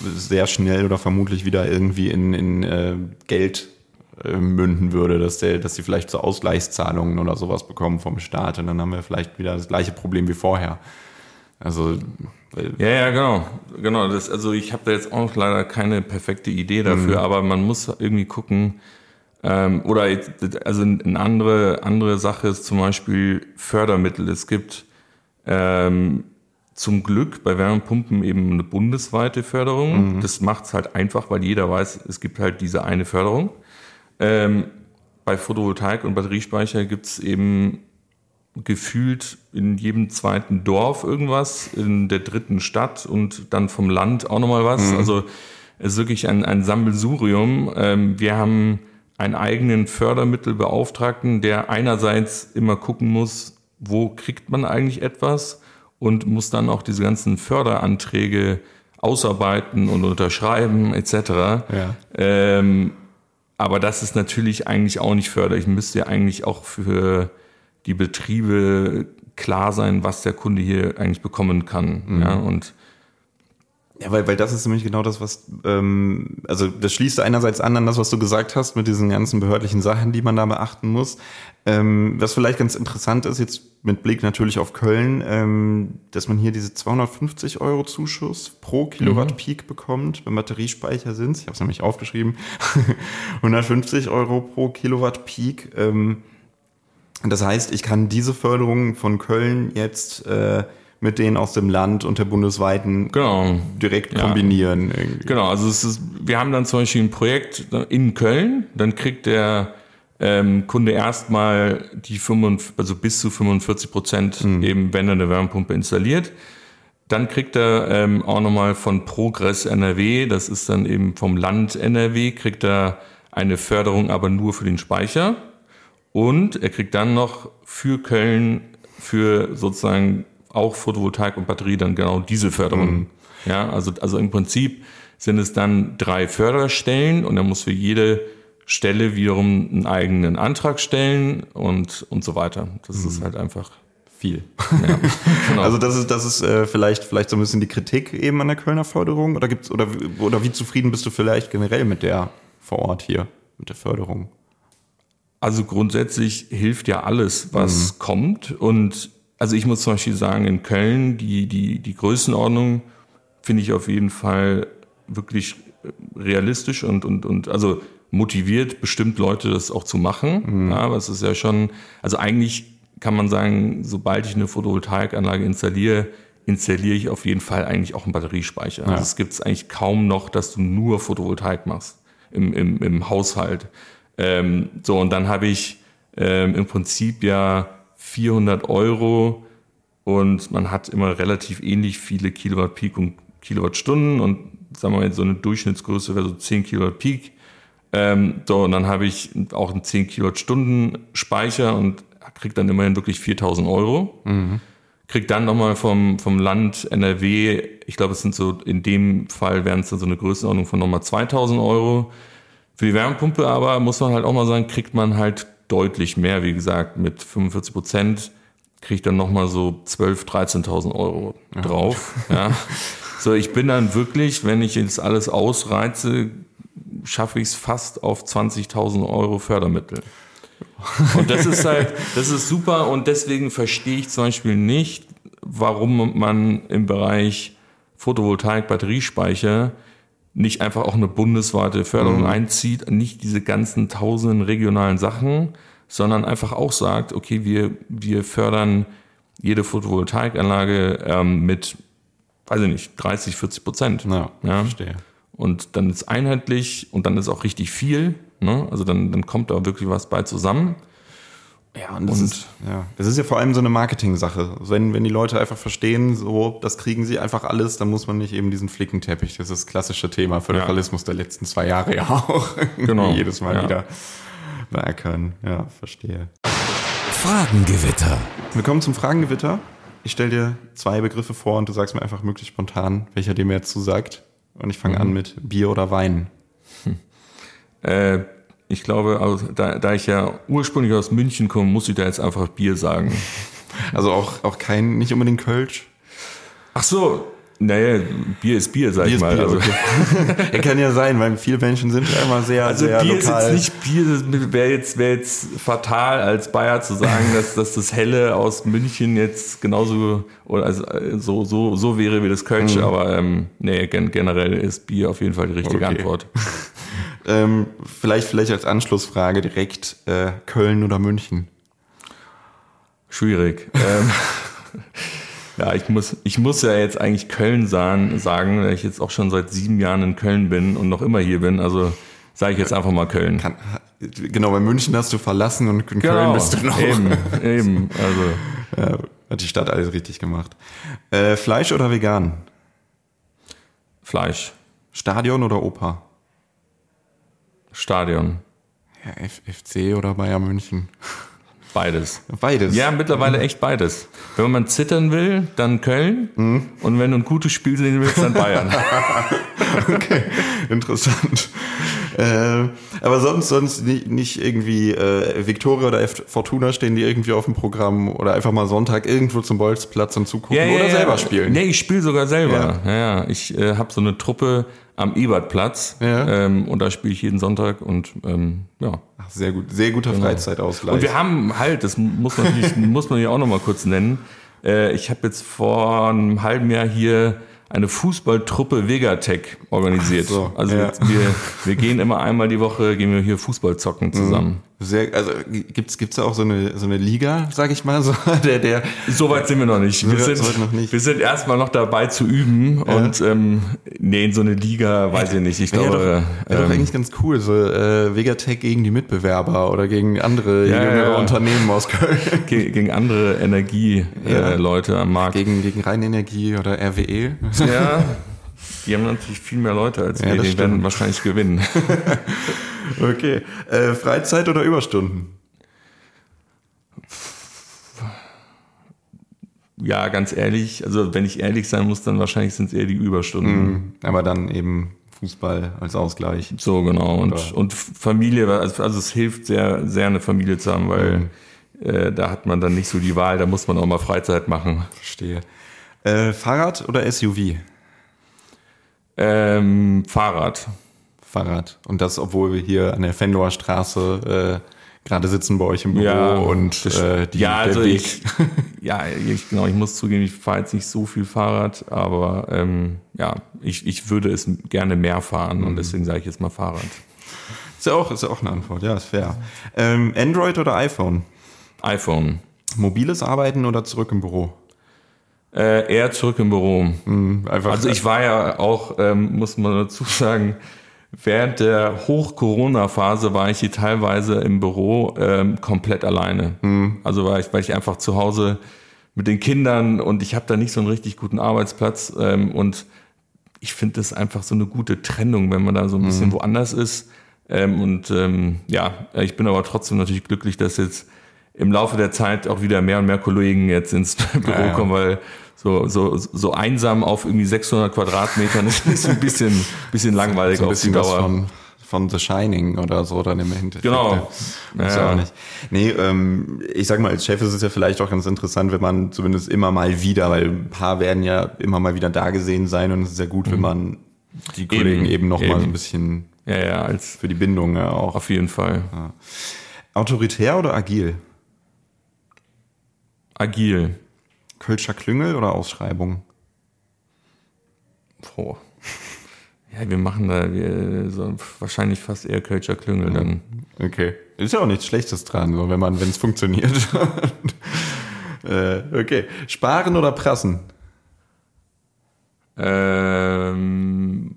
sehr schnell oder vermutlich wieder irgendwie in, in äh, Geld äh, münden würde, dass, der, dass sie vielleicht so Ausgleichszahlungen oder sowas bekommen vom Staat und dann haben wir vielleicht wieder das gleiche Problem wie vorher. Also ja, ja, genau, genau. Das, also ich habe da jetzt auch leider keine perfekte Idee dafür, mhm. aber man muss irgendwie gucken, ähm, oder also eine andere, andere Sache ist zum Beispiel Fördermittel. Es gibt ähm, zum Glück bei Wärmepumpen eben eine bundesweite Förderung. Mhm. Das macht es halt einfach, weil jeder weiß, es gibt halt diese eine Förderung. Ähm, bei Photovoltaik und Batteriespeicher gibt es eben gefühlt in jedem zweiten Dorf irgendwas, in der dritten Stadt und dann vom Land auch nochmal was. Mhm. Also es ist wirklich ein, ein Sammelsurium. Ähm, wir haben einen eigenen Fördermittelbeauftragten, der einerseits immer gucken muss, wo kriegt man eigentlich etwas und muss dann auch diese ganzen Förderanträge ausarbeiten und unterschreiben etc. Ja. Ähm, aber das ist natürlich eigentlich auch nicht förderlich. Müsste ja eigentlich auch für die Betriebe klar sein, was der Kunde hier eigentlich bekommen kann. Mhm. Ja, und ja, weil, weil das ist nämlich genau das, was, ähm, also das schließt einerseits an an das, was du gesagt hast mit diesen ganzen behördlichen Sachen, die man da beachten muss. Ähm, was vielleicht ganz interessant ist, jetzt mit Blick natürlich auf Köln, ähm, dass man hier diese 250 Euro Zuschuss pro Kilowatt mhm. Peak bekommt, wenn Batteriespeicher sind. Ich habe es nämlich aufgeschrieben. 150 Euro pro Kilowatt Peak. Ähm, das heißt, ich kann diese Förderung von Köln jetzt äh, mit denen aus dem Land und der bundesweiten genau. direkt kombinieren. Ja. Genau, also es ist, wir haben dann zum Beispiel ein Projekt in Köln, dann kriegt der ähm, Kunde erstmal die 45, also bis zu 45 Prozent mhm. eben, wenn er eine Wärmepumpe installiert. Dann kriegt er ähm, auch nochmal von Progress NRW, das ist dann eben vom Land NRW, kriegt er eine Förderung, aber nur für den Speicher. Und er kriegt dann noch für Köln, für sozusagen auch Photovoltaik und Batterie dann genau diese Förderung. Mhm. Ja, also, also im Prinzip sind es dann drei Förderstellen und er muss für jede Stelle wiederum einen eigenen Antrag stellen und, und so weiter. Das mhm. ist halt einfach viel. Ja, genau. Also das ist, das ist äh, vielleicht, vielleicht so ein bisschen die Kritik eben an der Kölner Förderung oder gibt's oder, oder wie zufrieden bist du vielleicht generell mit der vor Ort hier, mit der Förderung? Also grundsätzlich hilft ja alles, was mhm. kommt und also ich muss zum Beispiel sagen, in Köln, die, die, die Größenordnung finde ich auf jeden Fall wirklich realistisch und, und, und also motiviert bestimmt Leute, das auch zu machen. Mhm. Ja, aber es ist ja schon, also eigentlich kann man sagen, sobald ich eine Photovoltaikanlage installiere, installiere ich auf jeden Fall eigentlich auch einen Batteriespeicher. Ja. Also es gibt es eigentlich kaum noch, dass du nur Photovoltaik machst im, im, im Haushalt. Ähm, so, und dann habe ich ähm, im Prinzip ja 400 Euro und man hat immer relativ ähnlich viele Kilowatt Peak und Kilowattstunden und sagen wir mal, so eine Durchschnittsgröße wäre so 10 Kilowatt Peak. Ähm, so, und dann habe ich auch einen 10 Kilowattstunden Speicher und kriege dann immerhin wirklich 4000 Euro. Mhm. Krieg dann nochmal vom, vom Land NRW, ich glaube, es sind so, in dem Fall wären es dann so eine Größenordnung von nochmal 2000 Euro. Für die Wärmepumpe aber, muss man halt auch mal sagen, kriegt man halt deutlich mehr, wie gesagt, mit 45 Prozent kriege ich dann nochmal so 12.000, 13.000 Euro drauf. Ja. So, ich bin dann wirklich, wenn ich jetzt alles ausreize, schaffe ich es fast auf 20.000 Euro Fördermittel. Und das ist halt, das ist super und deswegen verstehe ich zum Beispiel nicht, warum man im Bereich Photovoltaik, Batteriespeicher nicht einfach auch eine bundesweite Förderung mhm. einzieht, nicht diese ganzen tausenden regionalen Sachen, sondern einfach auch sagt, okay, wir, wir fördern jede Photovoltaikanlage ähm, mit, weiß ich nicht, 30, 40 Prozent. Ja, ja, verstehe. Und dann ist einheitlich und dann ist auch richtig viel. Ne? Also dann, dann kommt da wirklich was bei zusammen. Ja, und das, und ist, ja. das ist ja vor allem so eine Marketing-Sache. Wenn, wenn die Leute einfach verstehen, so, das kriegen sie einfach alles, dann muss man nicht eben diesen Flickenteppich. Das ist das klassische Thema Föderalismus ja. der letzten zwei Jahre ja auch. Genau. Jedes Mal ja. wieder beackern. Ja, verstehe. Fragengewitter. Willkommen zum Fragengewitter. Ich stelle dir zwei Begriffe vor und du sagst mir einfach möglichst spontan, welcher dir mehr zusagt. Und ich fange mhm. an mit Bier oder Wein. Hm. Äh, ich glaube, also, da, da ich ja ursprünglich aus München komme, muss ich da jetzt einfach Bier sagen. Also auch, auch kein, nicht unbedingt Kölsch? Ach so, naja, Bier ist Bier, sag Bier ich mal. Bier, also. okay. er kann ja sein, weil viele Menschen sind ja immer sehr, also sehr Bier lokal. ist jetzt nicht Bier, wäre jetzt, wäre jetzt fatal als Bayer zu sagen, dass, dass das Helle aus München jetzt genauso oder also so, so, so wäre wie das Kölsch, mhm. aber ähm, nee, generell ist Bier auf jeden Fall die richtige okay. Antwort. Ähm, vielleicht, vielleicht als Anschlussfrage direkt äh, Köln oder München? Schwierig. ähm, ja, ich muss, ich muss ja jetzt eigentlich Köln sagen, sagen, weil ich jetzt auch schon seit sieben Jahren in Köln bin und noch immer hier bin. Also sage ich jetzt einfach mal Köln. Kann, genau, bei München hast du verlassen und in genau, Köln bist du noch. Eben, eben. Also. Ja, hat die Stadt alles richtig gemacht. Äh, Fleisch oder vegan? Fleisch. Stadion oder Oper? Stadion. Ja, FC oder Bayern München? Beides. Beides. Ja, mittlerweile echt beides. Wenn man zittern will, dann Köln. Mhm. Und wenn du ein gutes Spiel sehen willst, dann Bayern. okay, interessant. Äh, aber sonst, sonst nicht, nicht irgendwie äh, Viktoria oder F Fortuna stehen die irgendwie auf dem Programm oder einfach mal Sonntag irgendwo zum Bolzplatz und zugucken ja, ja, oder selber spielen. Nee, ich spiele sogar selber. Ja, ja. Ich äh, habe so eine Truppe am Ebertplatz ja. ähm, und da spiele ich jeden Sonntag und ähm, ja. Ach, sehr gut, sehr guter genau. Freizeitausgleich. Und wir haben halt, das muss man natürlich, muss man ja auch noch mal kurz nennen. Äh, ich habe jetzt vor einem halben Jahr hier eine Fußballtruppe Vegatech organisiert. So, also ja. wir, wir gehen immer einmal die Woche, gehen wir hier Fußball zocken zusammen. Sehr, also gibt's gibt's da auch so eine so eine Liga, sag ich mal so, der der. So weit sind wir noch nicht. Wir sind noch nicht. Wir sind erstmal noch dabei zu üben ja. und ähm, nee, in so eine Liga weiß ich nicht. Ich glaube, wäre doch, wär ähm, doch eigentlich ganz cool, so äh, Vegatech gegen die Mitbewerber oder gegen andere ja, jüngere ja. Unternehmen aus Köln. Ge gegen andere Energieleute äh, am Markt. Gegen gegen Rheinenergie oder RWE. Ja. Die haben natürlich viel mehr Leute als wir, die werden wahrscheinlich gewinnen. Okay. Äh, Freizeit oder Überstunden? Ja, ganz ehrlich, also wenn ich ehrlich sein muss, dann wahrscheinlich sind es eher die Überstunden. Mhm, aber dann eben Fußball als Ausgleich. So, genau. Und, und Familie, also, also, es hilft sehr, sehr eine Familie zu haben, weil mhm. äh, da hat man dann nicht so die Wahl, da muss man auch mal Freizeit machen. Verstehe. Äh, Fahrrad oder SUV? Ähm, Fahrrad. Fahrrad. Und das, obwohl wir hier an der Fenloer Straße äh, gerade sitzen bei euch im Büro ja, und äh, die, ja, also Weg. Ich, ja, ich, genau, ich muss zugeben, ich fahre jetzt nicht so viel Fahrrad, aber ähm, ja, ich, ich würde es gerne mehr fahren mhm. und deswegen sage ich jetzt mal Fahrrad. Ist ja auch, ist ja auch eine Antwort, ja, ist fair. Ähm, Android oder iPhone? iPhone. Mobiles Arbeiten oder zurück im Büro? Äh, eher zurück im Büro. Mhm, also ich war ja auch, ähm, muss man dazu sagen, Während der Hoch-Corona-Phase war ich hier teilweise im Büro ähm, komplett alleine. Mhm. Also war ich, weil ich einfach zu Hause mit den Kindern und ich habe da nicht so einen richtig guten Arbeitsplatz ähm, und ich finde das einfach so eine gute Trennung, wenn man da so ein bisschen mhm. woanders ist. Ähm, und ähm, ja, ich bin aber trotzdem natürlich glücklich, dass jetzt im Laufe der Zeit auch wieder mehr und mehr Kollegen jetzt ins Büro ja, ja. kommen, weil so, so, so einsam auf irgendwie 600 Quadratmetern ist, ist ein bisschen, bisschen langweilig so ein bisschen auf die Dauer. Von, von The Shining oder so dann im Hintergrund. Genau. Ja. ja. auch nicht. Nee, ähm, ich sag mal, als Chef ist es ja vielleicht auch ganz interessant, wenn man zumindest immer mal wieder, weil ein paar werden ja immer mal wieder da gesehen sein und es ist ja gut, mhm. wenn man die Kollegen eben, eben noch eben. mal so ein bisschen ja, ja, als für die Bindung ja auch. Auf jeden Fall. Ja. Autoritär oder agil? Agil. Kölscher Klüngel oder Ausschreibung? Boah. Ja, wir machen da wir, so, wahrscheinlich fast eher Kölscher Klüngel dann. Okay. Ist ja auch nichts Schlechtes dran, so, wenn man, wenn es funktioniert. äh, okay. Sparen oder prassen? Ähm,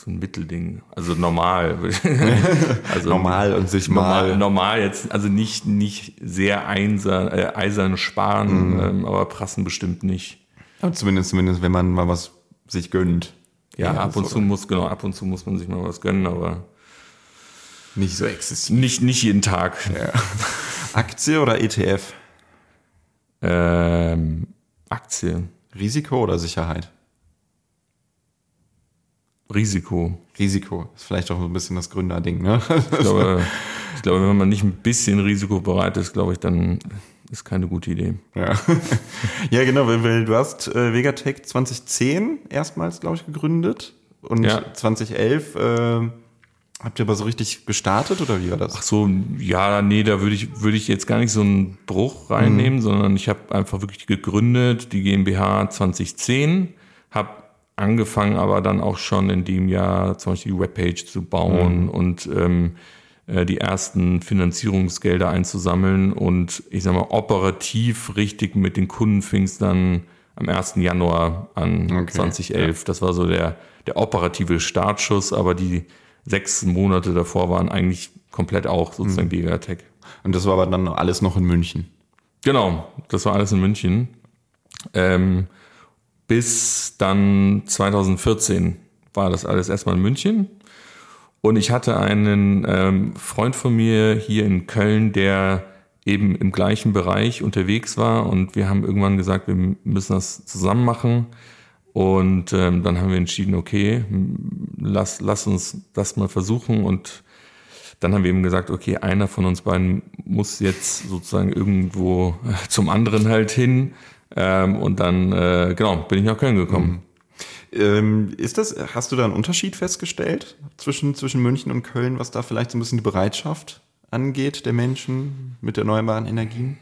so ein Mittelding. Also normal. also normal und sich normal, mal. Normal jetzt, also nicht, nicht sehr einsern, äh, eisern sparen, mhm. ähm, aber prassen bestimmt nicht. Aber zumindest, zumindest, wenn man mal was sich gönnt. Ja, ja ab und so. zu muss, genau, ab und zu muss man sich mal was gönnen, aber nicht so exzessiv. Nicht, nicht jeden Tag. Ja. Aktie oder ETF? Ähm, Aktie. Risiko oder Sicherheit? Risiko. Risiko ist vielleicht auch so ein bisschen das Gründerding, ne? Ich glaube, ich glaube, wenn man nicht ein bisschen risikobereit ist, glaube ich, dann ist keine gute Idee. Ja, ja genau, weil, du hast äh, Vegatech 2010 erstmals, glaube ich, gegründet und ja. 2011 äh, Habt ihr aber so richtig gestartet oder wie war das? Ach so, ja, nee, da würde ich, würde ich jetzt gar nicht so einen Bruch reinnehmen, mhm. sondern ich habe einfach wirklich gegründet, die GmbH 2010, habe angefangen aber dann auch schon in dem Jahr zum Beispiel die Webpage zu bauen mhm. und ähm, äh, die ersten Finanzierungsgelder einzusammeln und ich sag mal operativ richtig mit den Kunden fing es dann am 1. Januar an okay. 2011. Ja. Das war so der, der operative Startschuss, aber die sechs Monate davor waren eigentlich komplett auch sozusagen mhm. Gigatech. Und das war aber dann alles noch in München? Genau, das war alles in München. Ähm, bis dann 2014 war das alles erstmal in München. Und ich hatte einen ähm, Freund von mir hier in Köln, der eben im gleichen Bereich unterwegs war. Und wir haben irgendwann gesagt, wir müssen das zusammen machen. Und ähm, dann haben wir entschieden, okay, lass, lass uns das mal versuchen. Und dann haben wir eben gesagt, okay, einer von uns beiden muss jetzt sozusagen irgendwo zum anderen halt hin. Ähm, und dann, äh, genau, bin ich nach Köln gekommen. Mhm. Ähm, ist das, hast du da einen Unterschied festgestellt zwischen, zwischen München und Köln, was da vielleicht so ein bisschen die Bereitschaft angeht der Menschen mit erneuerbaren Energien?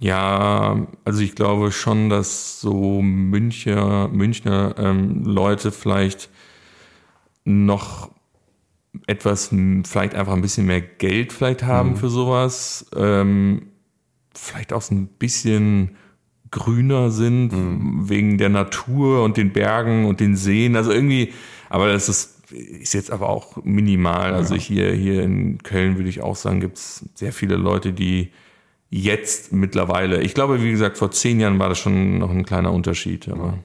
Ja, also ich glaube schon, dass so Müncher, Münchner ähm, Leute vielleicht noch etwas, vielleicht einfach ein bisschen mehr Geld vielleicht haben mhm. für sowas. Ähm, vielleicht auch so ein bisschen grüner sind mhm. wegen der Natur und den Bergen und den Seen. Also irgendwie, aber das ist, ist jetzt aber auch minimal. Also hier, hier in Köln würde ich auch sagen, gibt es sehr viele Leute, die jetzt mittlerweile. Ich glaube, wie gesagt, vor zehn Jahren war das schon noch ein kleiner Unterschied. Aber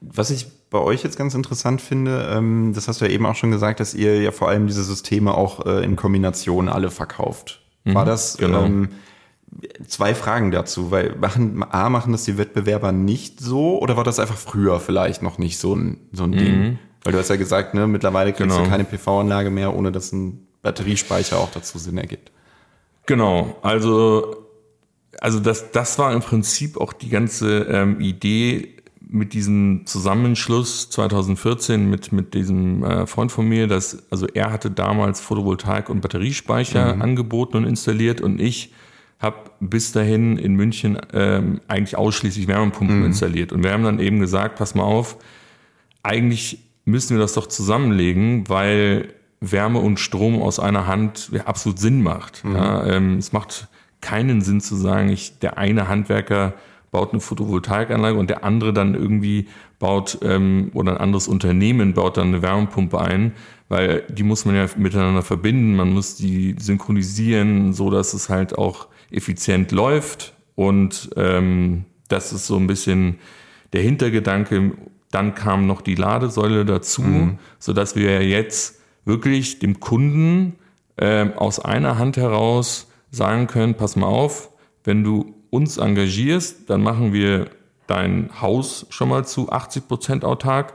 Was ich bei euch jetzt ganz interessant finde, ähm, das hast du ja eben auch schon gesagt, dass ihr ja vor allem diese Systeme auch äh, in Kombination alle verkauft. War mhm, das genau. ähm, zwei Fragen dazu, weil machen A machen das die Wettbewerber nicht so oder war das einfach früher vielleicht noch nicht so ein so ein mhm. Ding? Weil du hast ja gesagt, ne, mittlerweile kriegst genau. du keine PV-Anlage mehr, ohne dass ein Batteriespeicher auch dazu Sinn ergibt. Genau, also also das, das war im Prinzip auch die ganze ähm, Idee mit diesem Zusammenschluss 2014 mit, mit diesem äh, Freund von mir, dass, also er hatte damals Photovoltaik und Batteriespeicher mhm. angeboten und installiert und ich habe bis dahin in München ähm, eigentlich ausschließlich Wärmepumpen mhm. installiert. Und wir haben dann eben gesagt, pass mal auf, eigentlich müssen wir das doch zusammenlegen, weil Wärme und Strom aus einer Hand ja, absolut Sinn macht. Mhm. Ja, ähm, es macht keinen Sinn zu sagen, ich, der eine Handwerker baut eine Photovoltaikanlage und der andere dann irgendwie baut ähm, oder ein anderes Unternehmen baut dann eine Wärmepumpe ein, weil die muss man ja miteinander verbinden, man muss die synchronisieren, so dass es halt auch effizient läuft und ähm, das ist so ein bisschen der Hintergedanke. Dann kam noch die Ladesäule dazu, mhm. so dass wir jetzt wirklich dem Kunden äh, aus einer Hand heraus sagen können, pass mal auf, wenn du uns engagierst, dann machen wir dein Haus schon mal zu 80 Prozent autark.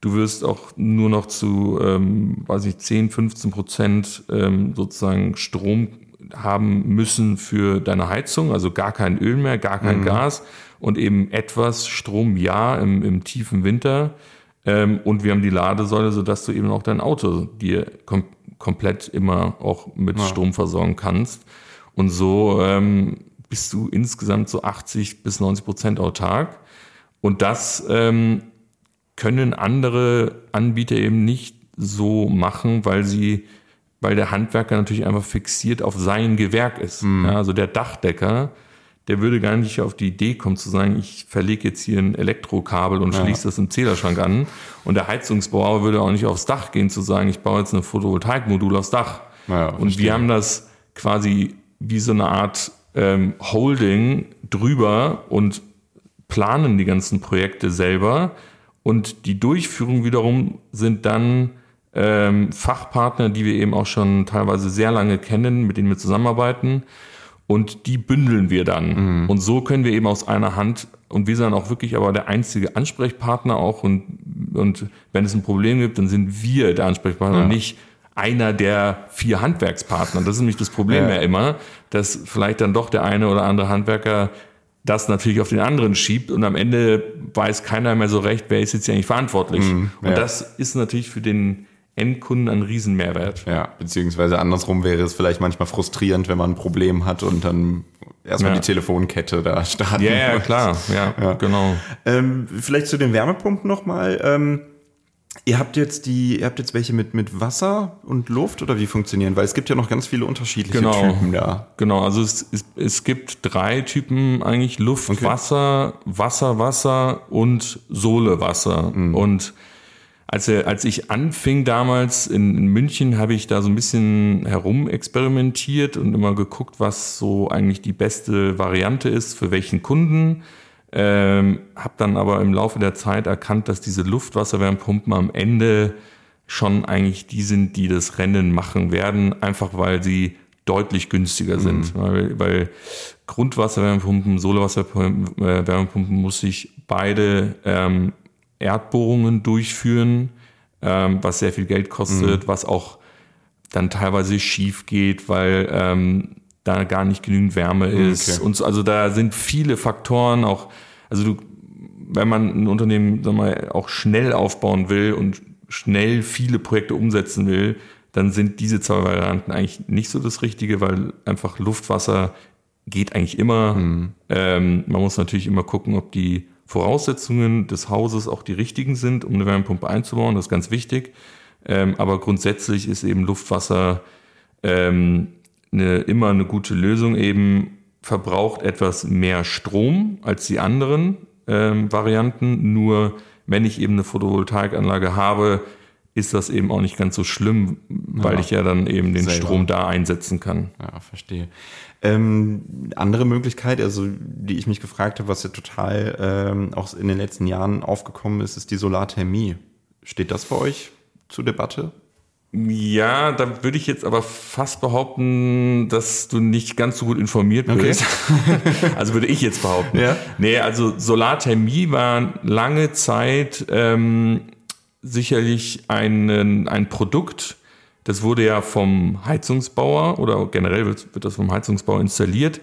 Du wirst auch nur noch zu, ähm, weiß ich, 10, 15 Prozent ähm, sozusagen Strom haben müssen für deine Heizung, also gar kein Öl mehr, gar kein mhm. Gas und eben etwas Strom ja im, im tiefen Winter. Ähm, und wir haben die Ladesäule, sodass du eben auch dein Auto dir kom komplett immer auch mit ja. Strom versorgen kannst. Und so ähm, bist du insgesamt so 80 bis 90 Prozent autark. Und das ähm, können andere Anbieter eben nicht so machen, weil sie, weil der Handwerker natürlich einfach fixiert auf sein Gewerk ist. Mhm. Ja, also der Dachdecker, der würde gar nicht auf die Idee kommen zu sagen, ich verlege jetzt hier ein Elektrokabel und schließe das im Zählerschrank an. Und der Heizungsbauer würde auch nicht aufs Dach gehen zu sagen, ich baue jetzt eine Photovoltaikmodul aufs Dach. Ja, und wir haben das quasi wie so eine Art ähm, Holding drüber und planen die ganzen Projekte selber. Und die Durchführung wiederum sind dann ähm, Fachpartner, die wir eben auch schon teilweise sehr lange kennen, mit denen wir zusammenarbeiten und die bündeln wir dann. Mhm. Und so können wir eben aus einer Hand, und wir sind auch wirklich aber der einzige Ansprechpartner auch, und, und wenn es ein Problem gibt, dann sind wir der Ansprechpartner, ja. nicht einer der vier Handwerkspartner. Das ist nämlich das Problem ja. ja immer, dass vielleicht dann doch der eine oder andere Handwerker das natürlich auf den anderen schiebt und am Ende weiß keiner mehr so recht, wer ist jetzt eigentlich verantwortlich. Mhm, ja. Und das ist natürlich für den Endkunden einen Riesenmehrwert. Ja, beziehungsweise andersrum wäre es vielleicht manchmal frustrierend, wenn man ein Problem hat und dann erstmal ja. die Telefonkette da starten. Ja, ja klar, ja, ja. genau. Ähm, vielleicht zu den Wärmepumpen nochmal. Ähm, ihr habt jetzt die, ihr habt jetzt welche mit, mit Wasser und Luft oder wie funktionieren? Weil es gibt ja noch ganz viele unterschiedliche genau. Typen da. Genau, also es, es, es gibt drei Typen eigentlich Luft, okay. Wasser, Wasser, Wasser und Sohle Wasser. Mhm. Und als, er, als ich anfing damals in, in München, habe ich da so ein bisschen herumexperimentiert und immer geguckt, was so eigentlich die beste Variante ist für welchen Kunden. Ähm, habe dann aber im Laufe der Zeit erkannt, dass diese Luftwasserwärmepumpen am Ende schon eigentlich die sind, die das Rennen machen werden, einfach weil sie deutlich günstiger sind. Mhm. Weil, weil Grundwasserwärmepumpen, Sohlewasserwärmepumpen muss ich beide ähm, Erdbohrungen durchführen, ähm, was sehr viel Geld kostet, mhm. was auch dann teilweise schief geht, weil ähm, da gar nicht genügend Wärme mhm, ist. Okay. Und so, also da sind viele Faktoren auch, also du, wenn man ein Unternehmen sag mal, auch schnell aufbauen will und schnell viele Projekte umsetzen will, dann sind diese zwei Varianten eigentlich nicht so das Richtige, weil einfach Luftwasser geht eigentlich immer. Mhm. Ähm, man muss natürlich immer gucken, ob die Voraussetzungen des Hauses auch die richtigen sind, um eine Wärmepumpe einzubauen. Das ist ganz wichtig. Ähm, aber grundsätzlich ist eben Luftwasser ähm, eine, immer eine gute Lösung. Eben verbraucht etwas mehr Strom als die anderen ähm, Varianten. Nur wenn ich eben eine Photovoltaikanlage habe, ist das eben auch nicht ganz so schlimm, weil ja, ich ja dann eben den selber. Strom da einsetzen kann. Ja, verstehe. Ähm, andere Möglichkeit, also die ich mich gefragt habe, was ja total ähm, auch in den letzten Jahren aufgekommen ist, ist die Solarthermie. Steht das bei euch zur Debatte? Ja, da würde ich jetzt aber fast behaupten, dass du nicht ganz so gut informiert bist. Okay. also würde ich jetzt behaupten. Ja. Nee, also Solarthermie war lange Zeit ähm, sicherlich ein, ein Produkt, das wurde ja vom Heizungsbauer oder generell wird, wird das vom Heizungsbauer installiert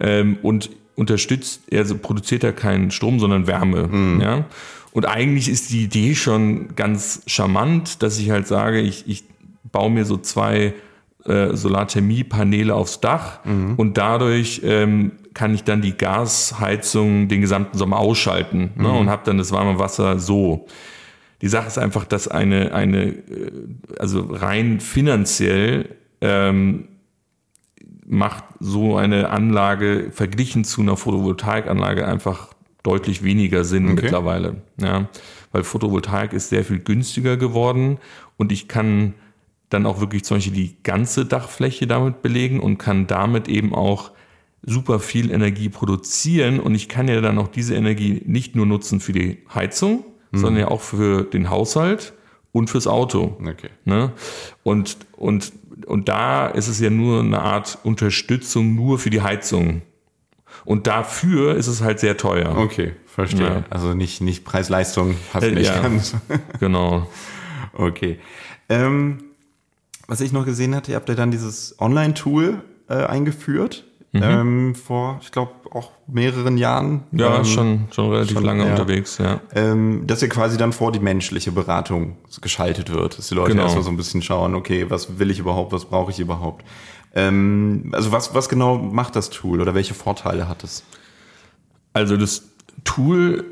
ähm, und unterstützt, also produziert er keinen Strom, sondern Wärme. Mhm. Ja? Und eigentlich ist die Idee schon ganz charmant, dass ich halt sage, ich, ich baue mir so zwei äh, Solarthermiepaneele aufs Dach mhm. und dadurch ähm, kann ich dann die Gasheizung den gesamten Sommer ausschalten ne, mhm. und habe dann das warme Wasser so. Die Sache ist einfach, dass eine, eine äh, also rein finanziell ähm, macht so eine Anlage verglichen zu einer Photovoltaikanlage einfach deutlich weniger Sinn okay. mittlerweile. Ja, weil Photovoltaik ist sehr viel günstiger geworden und ich kann dann auch wirklich zum Beispiel die ganze Dachfläche damit belegen und kann damit eben auch super viel Energie produzieren und ich kann ja dann auch diese Energie nicht nur nutzen für die Heizung, mhm. sondern ja auch für den Haushalt und fürs Auto. Okay. Ne? Und, und, und da ist es ja nur eine Art Unterstützung nur für die Heizung. Und dafür ist es halt sehr teuer. Okay, verstehe. Ja. Also nicht, nicht Preis-Leistung passt äh, nicht ja, ganz. genau. Okay. Ähm, was ich noch gesehen hatte, ihr habt ja dann dieses Online-Tool äh, eingeführt mhm. ähm, vor, ich glaube, auch mehreren Jahren. Ja, ähm, schon, schon relativ schon, lange ja. unterwegs, ja. Ähm, dass ihr quasi dann vor die menschliche Beratung geschaltet wird, dass die Leute genau. erstmal so ein bisschen schauen, okay, was will ich überhaupt, was brauche ich überhaupt. Ähm, also was, was genau macht das Tool oder welche Vorteile hat es? Also das Tool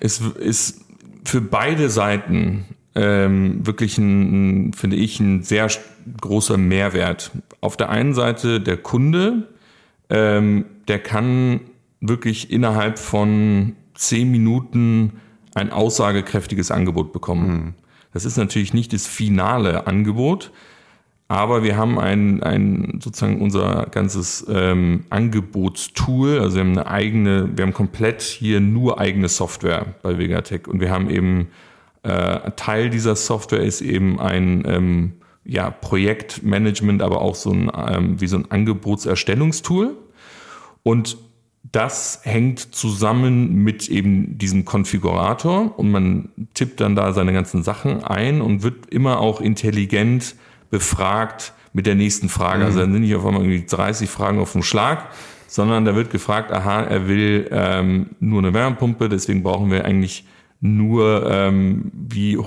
ist, ist für beide Seiten ähm, wirklich ein, finde ich, ein sehr großer Mehrwert. Auf der einen Seite der Kunde, ähm, der kann wirklich innerhalb von zehn Minuten ein aussagekräftiges Angebot bekommen. Mhm. Das ist natürlich nicht das finale Angebot, aber wir haben ein, ein sozusagen unser ganzes ähm, Angebotstool, also wir haben eine eigene, wir haben komplett hier nur eigene Software bei Vegatech und wir haben eben äh, Teil dieser Software ist eben ein ähm, ja, Projektmanagement, aber auch so ein ähm, wie so ein Angebotserstellungstool und das hängt zusammen mit eben diesem Konfigurator und man tippt dann da seine ganzen Sachen ein und wird immer auch intelligent befragt mit der nächsten Frage. Also mhm. Also dann sind nicht auf einmal irgendwie 30 Fragen auf dem Schlag, sondern da wird gefragt, aha, er will ähm, nur eine Wärmepumpe, deswegen brauchen wir eigentlich nur ähm, wie,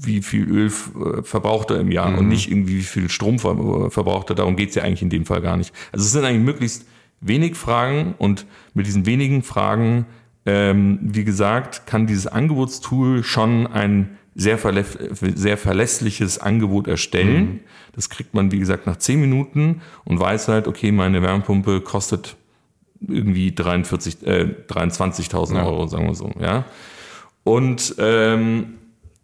wie viel Öl äh, verbraucht er im Jahr mhm. und nicht irgendwie wie viel Strom verbraucht er. Darum geht's ja eigentlich in dem Fall gar nicht. Also es sind eigentlich möglichst wenig Fragen und mit diesen wenigen Fragen, ähm, wie gesagt, kann dieses Angebotstool schon ein sehr, verlä sehr verlässliches Angebot erstellen. Mhm. Das kriegt man, wie gesagt, nach zehn Minuten und weiß halt, okay, meine Wärmepumpe kostet irgendwie 43, äh, 23.000 ja. Euro, sagen wir so, ja. Und, ähm,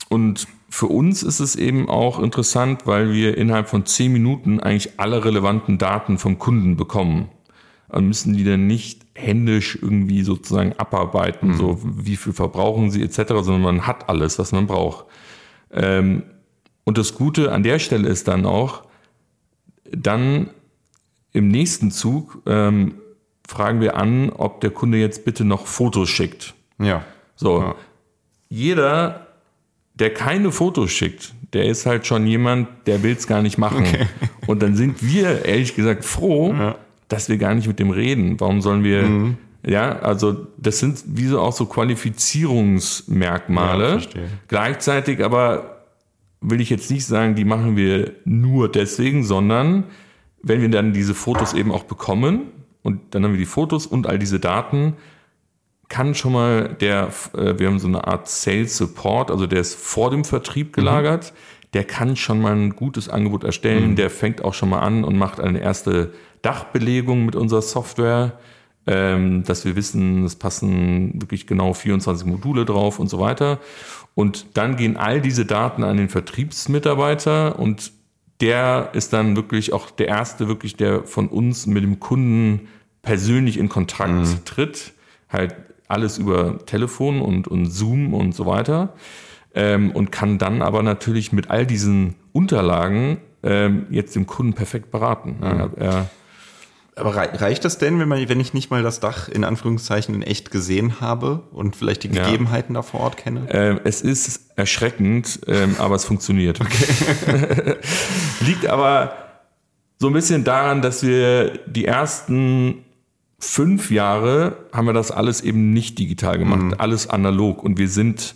und für uns ist es eben auch interessant, weil wir innerhalb von zehn Minuten eigentlich alle relevanten Daten vom Kunden bekommen müssen die dann nicht händisch irgendwie sozusagen abarbeiten, mhm. so wie viel verbrauchen sie etc., sondern man hat alles, was man braucht. Ähm, und das Gute an der Stelle ist dann auch, dann im nächsten Zug ähm, fragen wir an, ob der Kunde jetzt bitte noch Fotos schickt. Ja. So. Ja. Jeder, der keine Fotos schickt, der ist halt schon jemand, der will es gar nicht machen. Okay. Und dann sind wir ehrlich gesagt froh, ja dass wir gar nicht mit dem reden. Warum sollen wir, mhm. ja, also das sind wie so auch so Qualifizierungsmerkmale. Ja, Gleichzeitig aber will ich jetzt nicht sagen, die machen wir nur deswegen, sondern wenn wir dann diese Fotos eben auch bekommen und dann haben wir die Fotos und all diese Daten, kann schon mal der, äh, wir haben so eine Art Sales Support, also der ist vor dem Vertrieb gelagert, mhm. der kann schon mal ein gutes Angebot erstellen, mhm. der fängt auch schon mal an und macht eine erste Dachbelegung mit unserer Software, ähm, dass wir wissen, es passen wirklich genau 24 Module drauf und so weiter. Und dann gehen all diese Daten an den Vertriebsmitarbeiter und der ist dann wirklich auch der erste, wirklich, der von uns mit dem Kunden persönlich in Kontakt mhm. tritt. Halt alles über Telefon und, und Zoom und so weiter. Ähm, und kann dann aber natürlich mit all diesen Unterlagen ähm, jetzt dem Kunden perfekt beraten. Mhm. Er, aber reicht das denn, wenn, man, wenn ich nicht mal das Dach in Anführungszeichen in echt gesehen habe und vielleicht die Gegebenheiten ja. da vor Ort kenne? Ähm, es ist erschreckend, ähm, aber es funktioniert. Okay. Liegt aber so ein bisschen daran, dass wir die ersten fünf Jahre haben wir das alles eben nicht digital gemacht, mhm. alles analog. Und wir sind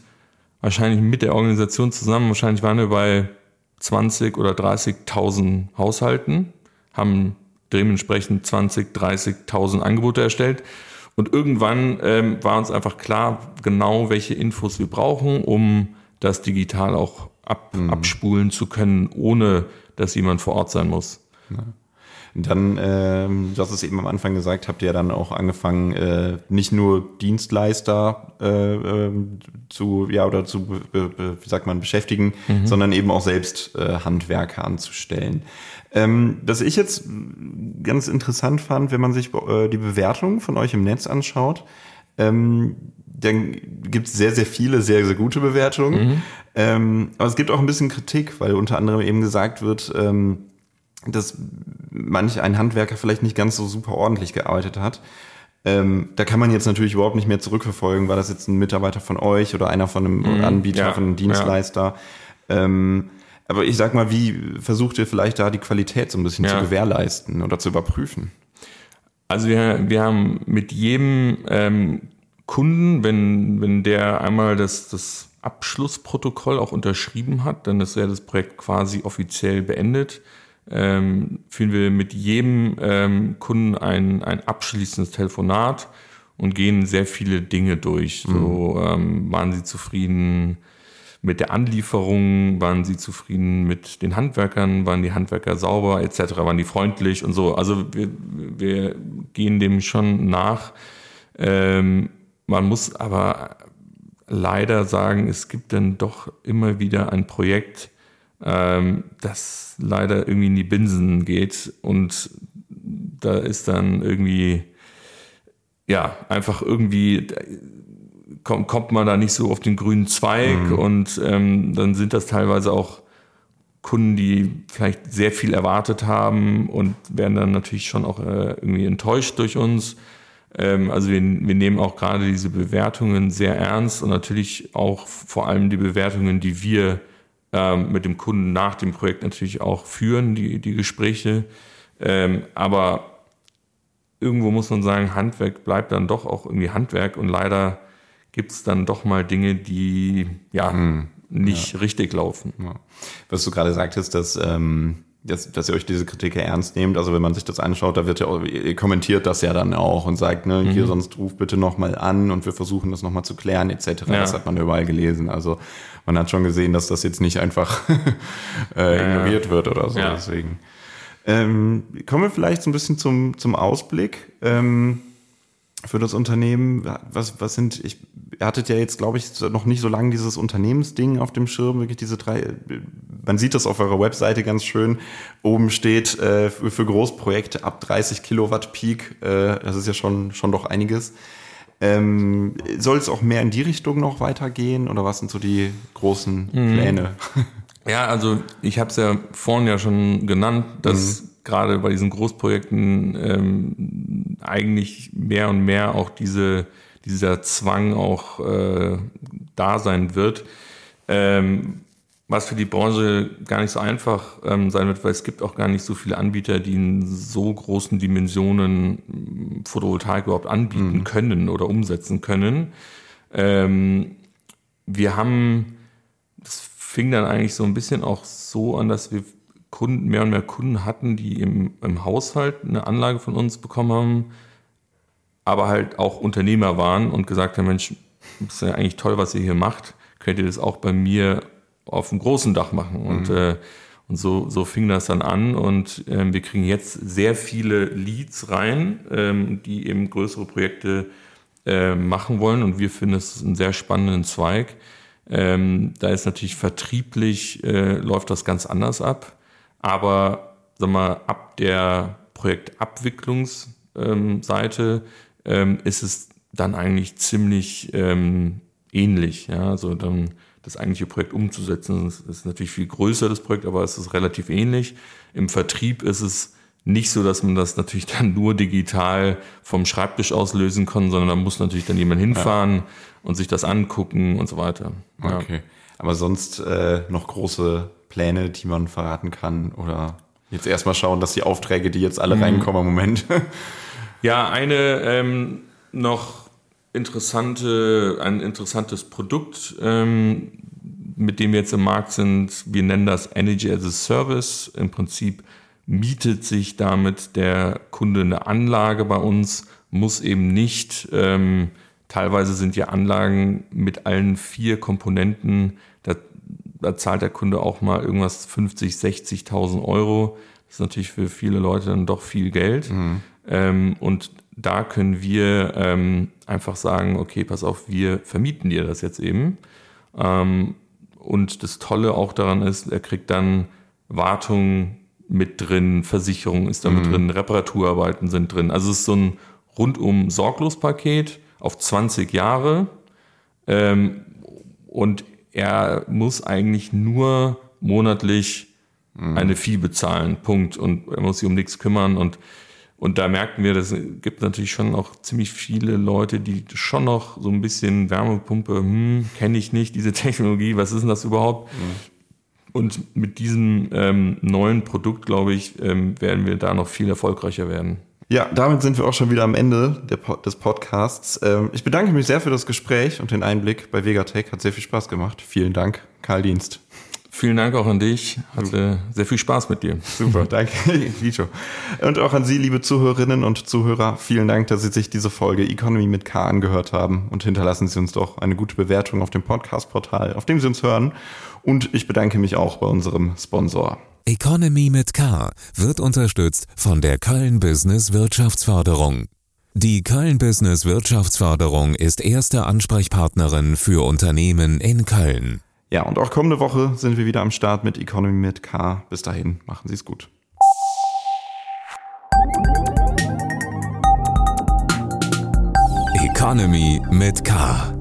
wahrscheinlich mit der Organisation zusammen, wahrscheinlich waren wir bei 20 oder 30.000 Haushalten, haben dementsprechend 20, 30.000 Angebote erstellt. Und irgendwann ähm, war uns einfach klar, genau welche Infos wir brauchen, um das digital auch ab, mhm. abspulen zu können, ohne dass jemand vor Ort sein muss. Ja. Dann, ähm, du hast es eben am Anfang gesagt, habt ihr ja dann auch angefangen, äh, nicht nur Dienstleister äh, äh, zu, ja, oder zu, wie sagt man, beschäftigen, mhm. sondern eben auch selbst äh, Handwerker anzustellen. Ähm, was ich jetzt ganz interessant fand, wenn man sich äh, die Bewertungen von euch im Netz anschaut, ähm, dann gibt es sehr, sehr viele, sehr, sehr gute Bewertungen. Mhm. Ähm, aber es gibt auch ein bisschen Kritik, weil unter anderem eben gesagt wird, ähm, dass manch ein Handwerker vielleicht nicht ganz so super ordentlich gearbeitet hat. Ähm, da kann man jetzt natürlich überhaupt nicht mehr zurückverfolgen, war das jetzt ein Mitarbeiter von euch oder einer von einem mhm, Anbieter, ja, von einem Dienstleister. Ja. Ähm, aber ich sag mal, wie versucht ihr vielleicht da die Qualität so ein bisschen ja. zu gewährleisten oder zu überprüfen? Also wir, wir haben mit jedem ähm, Kunden, wenn, wenn der einmal das, das Abschlussprotokoll auch unterschrieben hat, dann ist ja das Projekt quasi offiziell beendet ähm, führen wir mit jedem ähm, Kunden ein, ein abschließendes Telefonat und gehen sehr viele Dinge durch. So, mhm. ähm, waren sie zufrieden? mit der Anlieferung, waren sie zufrieden mit den Handwerkern, waren die Handwerker sauber etc., waren die freundlich und so. Also wir, wir gehen dem schon nach. Ähm, man muss aber leider sagen, es gibt dann doch immer wieder ein Projekt, ähm, das leider irgendwie in die Binsen geht und da ist dann irgendwie, ja, einfach irgendwie kommt, kommt man da nicht so auf den grünen Zweig mhm. und ähm, dann sind das teilweise auch Kunden, die vielleicht sehr viel erwartet haben und werden dann natürlich schon auch äh, irgendwie enttäuscht durch uns. Ähm, also wir, wir nehmen auch gerade diese Bewertungen sehr ernst und natürlich auch vor allem die Bewertungen, die wir ähm, mit dem Kunden nach dem Projekt natürlich auch führen, die, die Gespräche. Ähm, aber irgendwo muss man sagen, Handwerk bleibt dann doch auch irgendwie Handwerk und leider gibt es dann doch mal Dinge, die ja hm, nicht ja. richtig laufen. Ja. Was du gerade sagtest, dass, ähm, dass, dass ihr euch diese Kritik ernst nehmt. Also wenn man sich das anschaut, da wird ja auch, ihr kommentiert das ja dann auch und sagt, ne, hier mhm. sonst ruf bitte nochmal an und wir versuchen das nochmal zu klären, etc. Ja. Das hat man überall gelesen. Also man hat schon gesehen, dass das jetzt nicht einfach äh, ignoriert wird oder so. Deswegen. Ähm, kommen wir vielleicht so ein bisschen zum, zum Ausblick. Ähm, für das Unternehmen? Was, was sind, ich, ihr hattet ja jetzt, glaube ich, noch nicht so lange dieses Unternehmensding auf dem Schirm, wirklich diese drei, man sieht das auf eurer Webseite ganz schön, oben steht äh, für, für Großprojekte ab 30 Kilowatt Peak, äh, das ist ja schon, schon doch einiges. Ähm, soll es auch mehr in die Richtung noch weitergehen oder was sind so die großen mhm. Pläne? Ja, also ich habe es ja vorhin ja schon genannt, dass mhm gerade bei diesen Großprojekten ähm, eigentlich mehr und mehr auch diese, dieser Zwang auch äh, da sein wird. Ähm, was für die Branche gar nicht so einfach ähm, sein wird, weil es gibt auch gar nicht so viele Anbieter, die in so großen Dimensionen Photovoltaik überhaupt anbieten mhm. können oder umsetzen können. Ähm, wir haben, das fing dann eigentlich so ein bisschen auch so an, dass wir Kunden, mehr und mehr Kunden hatten, die im, im Haushalt eine Anlage von uns bekommen haben, aber halt auch Unternehmer waren und gesagt haben, Mensch, das ist ja eigentlich toll, was ihr hier macht. Könnt ihr das auch bei mir auf dem großen Dach machen? Und, mhm. äh, und so, so fing das dann an und ähm, wir kriegen jetzt sehr viele Leads rein, ähm, die eben größere Projekte äh, machen wollen und wir finden es einen sehr spannenden Zweig. Ähm, da ist natürlich vertrieblich, äh, läuft das ganz anders ab. Aber sag mal, ab der Projektabwicklungsseite ähm, ist es dann eigentlich ziemlich ähm, ähnlich. Ja? Also dann das eigentliche Projekt umzusetzen. Das ist natürlich viel größer, das Projekt, aber es ist relativ ähnlich. Im Vertrieb ist es nicht so, dass man das natürlich dann nur digital vom Schreibtisch aus lösen kann, sondern da muss natürlich dann jemand hinfahren ja. und sich das angucken und so weiter. Ja. Okay. Aber sonst äh, noch große Pläne, die man verraten kann? Oder jetzt erstmal schauen, dass die Aufträge, die jetzt alle mhm. reinkommen im Moment. ja, eine ähm, noch interessante, ein interessantes Produkt, ähm, mit dem wir jetzt im Markt sind. Wir nennen das Energy as a Service. Im Prinzip mietet sich damit der Kunde eine Anlage bei uns, muss eben nicht, ähm, teilweise sind ja Anlagen mit allen vier Komponenten da zahlt der Kunde auch mal irgendwas 50, 60.000 Euro. Das ist natürlich für viele Leute dann doch viel Geld. Mhm. Ähm, und da können wir ähm, einfach sagen, okay, pass auf, wir vermieten dir das jetzt eben. Ähm, und das Tolle auch daran ist, er kriegt dann Wartung mit drin, Versicherung ist damit mhm. drin, Reparaturarbeiten sind drin. Also es ist so ein rundum sorglos Paket auf 20 Jahre. Ähm, und er muss eigentlich nur monatlich mhm. eine Fee bezahlen, Punkt. Und er muss sich um nichts kümmern. Und, und da merken wir, das gibt natürlich schon auch ziemlich viele Leute, die schon noch so ein bisschen Wärmepumpe, hm, kenne ich nicht, diese Technologie, was ist denn das überhaupt? Mhm. Und mit diesem ähm, neuen Produkt, glaube ich, ähm, werden wir da noch viel erfolgreicher werden. Ja, damit sind wir auch schon wieder am Ende des Podcasts. Ähm, ich bedanke mich sehr für das Gespräch und den Einblick bei Vegatech. Hat sehr viel Spaß gemacht. Vielen Dank, Karl Dienst. Vielen Dank auch an dich. Hatte sehr viel Spaß mit dir. Super, danke, Vito. Und auch an Sie, liebe Zuhörerinnen und Zuhörer, vielen Dank, dass Sie sich diese Folge Economy mit K angehört haben und hinterlassen Sie uns doch eine gute Bewertung auf dem Podcast-Portal, auf dem Sie uns hören. Und ich bedanke mich auch bei unserem Sponsor. Economy mit K wird unterstützt von der Köln Business Wirtschaftsförderung. Die Köln Business Wirtschaftsförderung ist erste Ansprechpartnerin für Unternehmen in Köln. Ja, und auch kommende Woche sind wir wieder am Start mit Economy mit K. Bis dahin, machen Sie es gut. Economy mit K.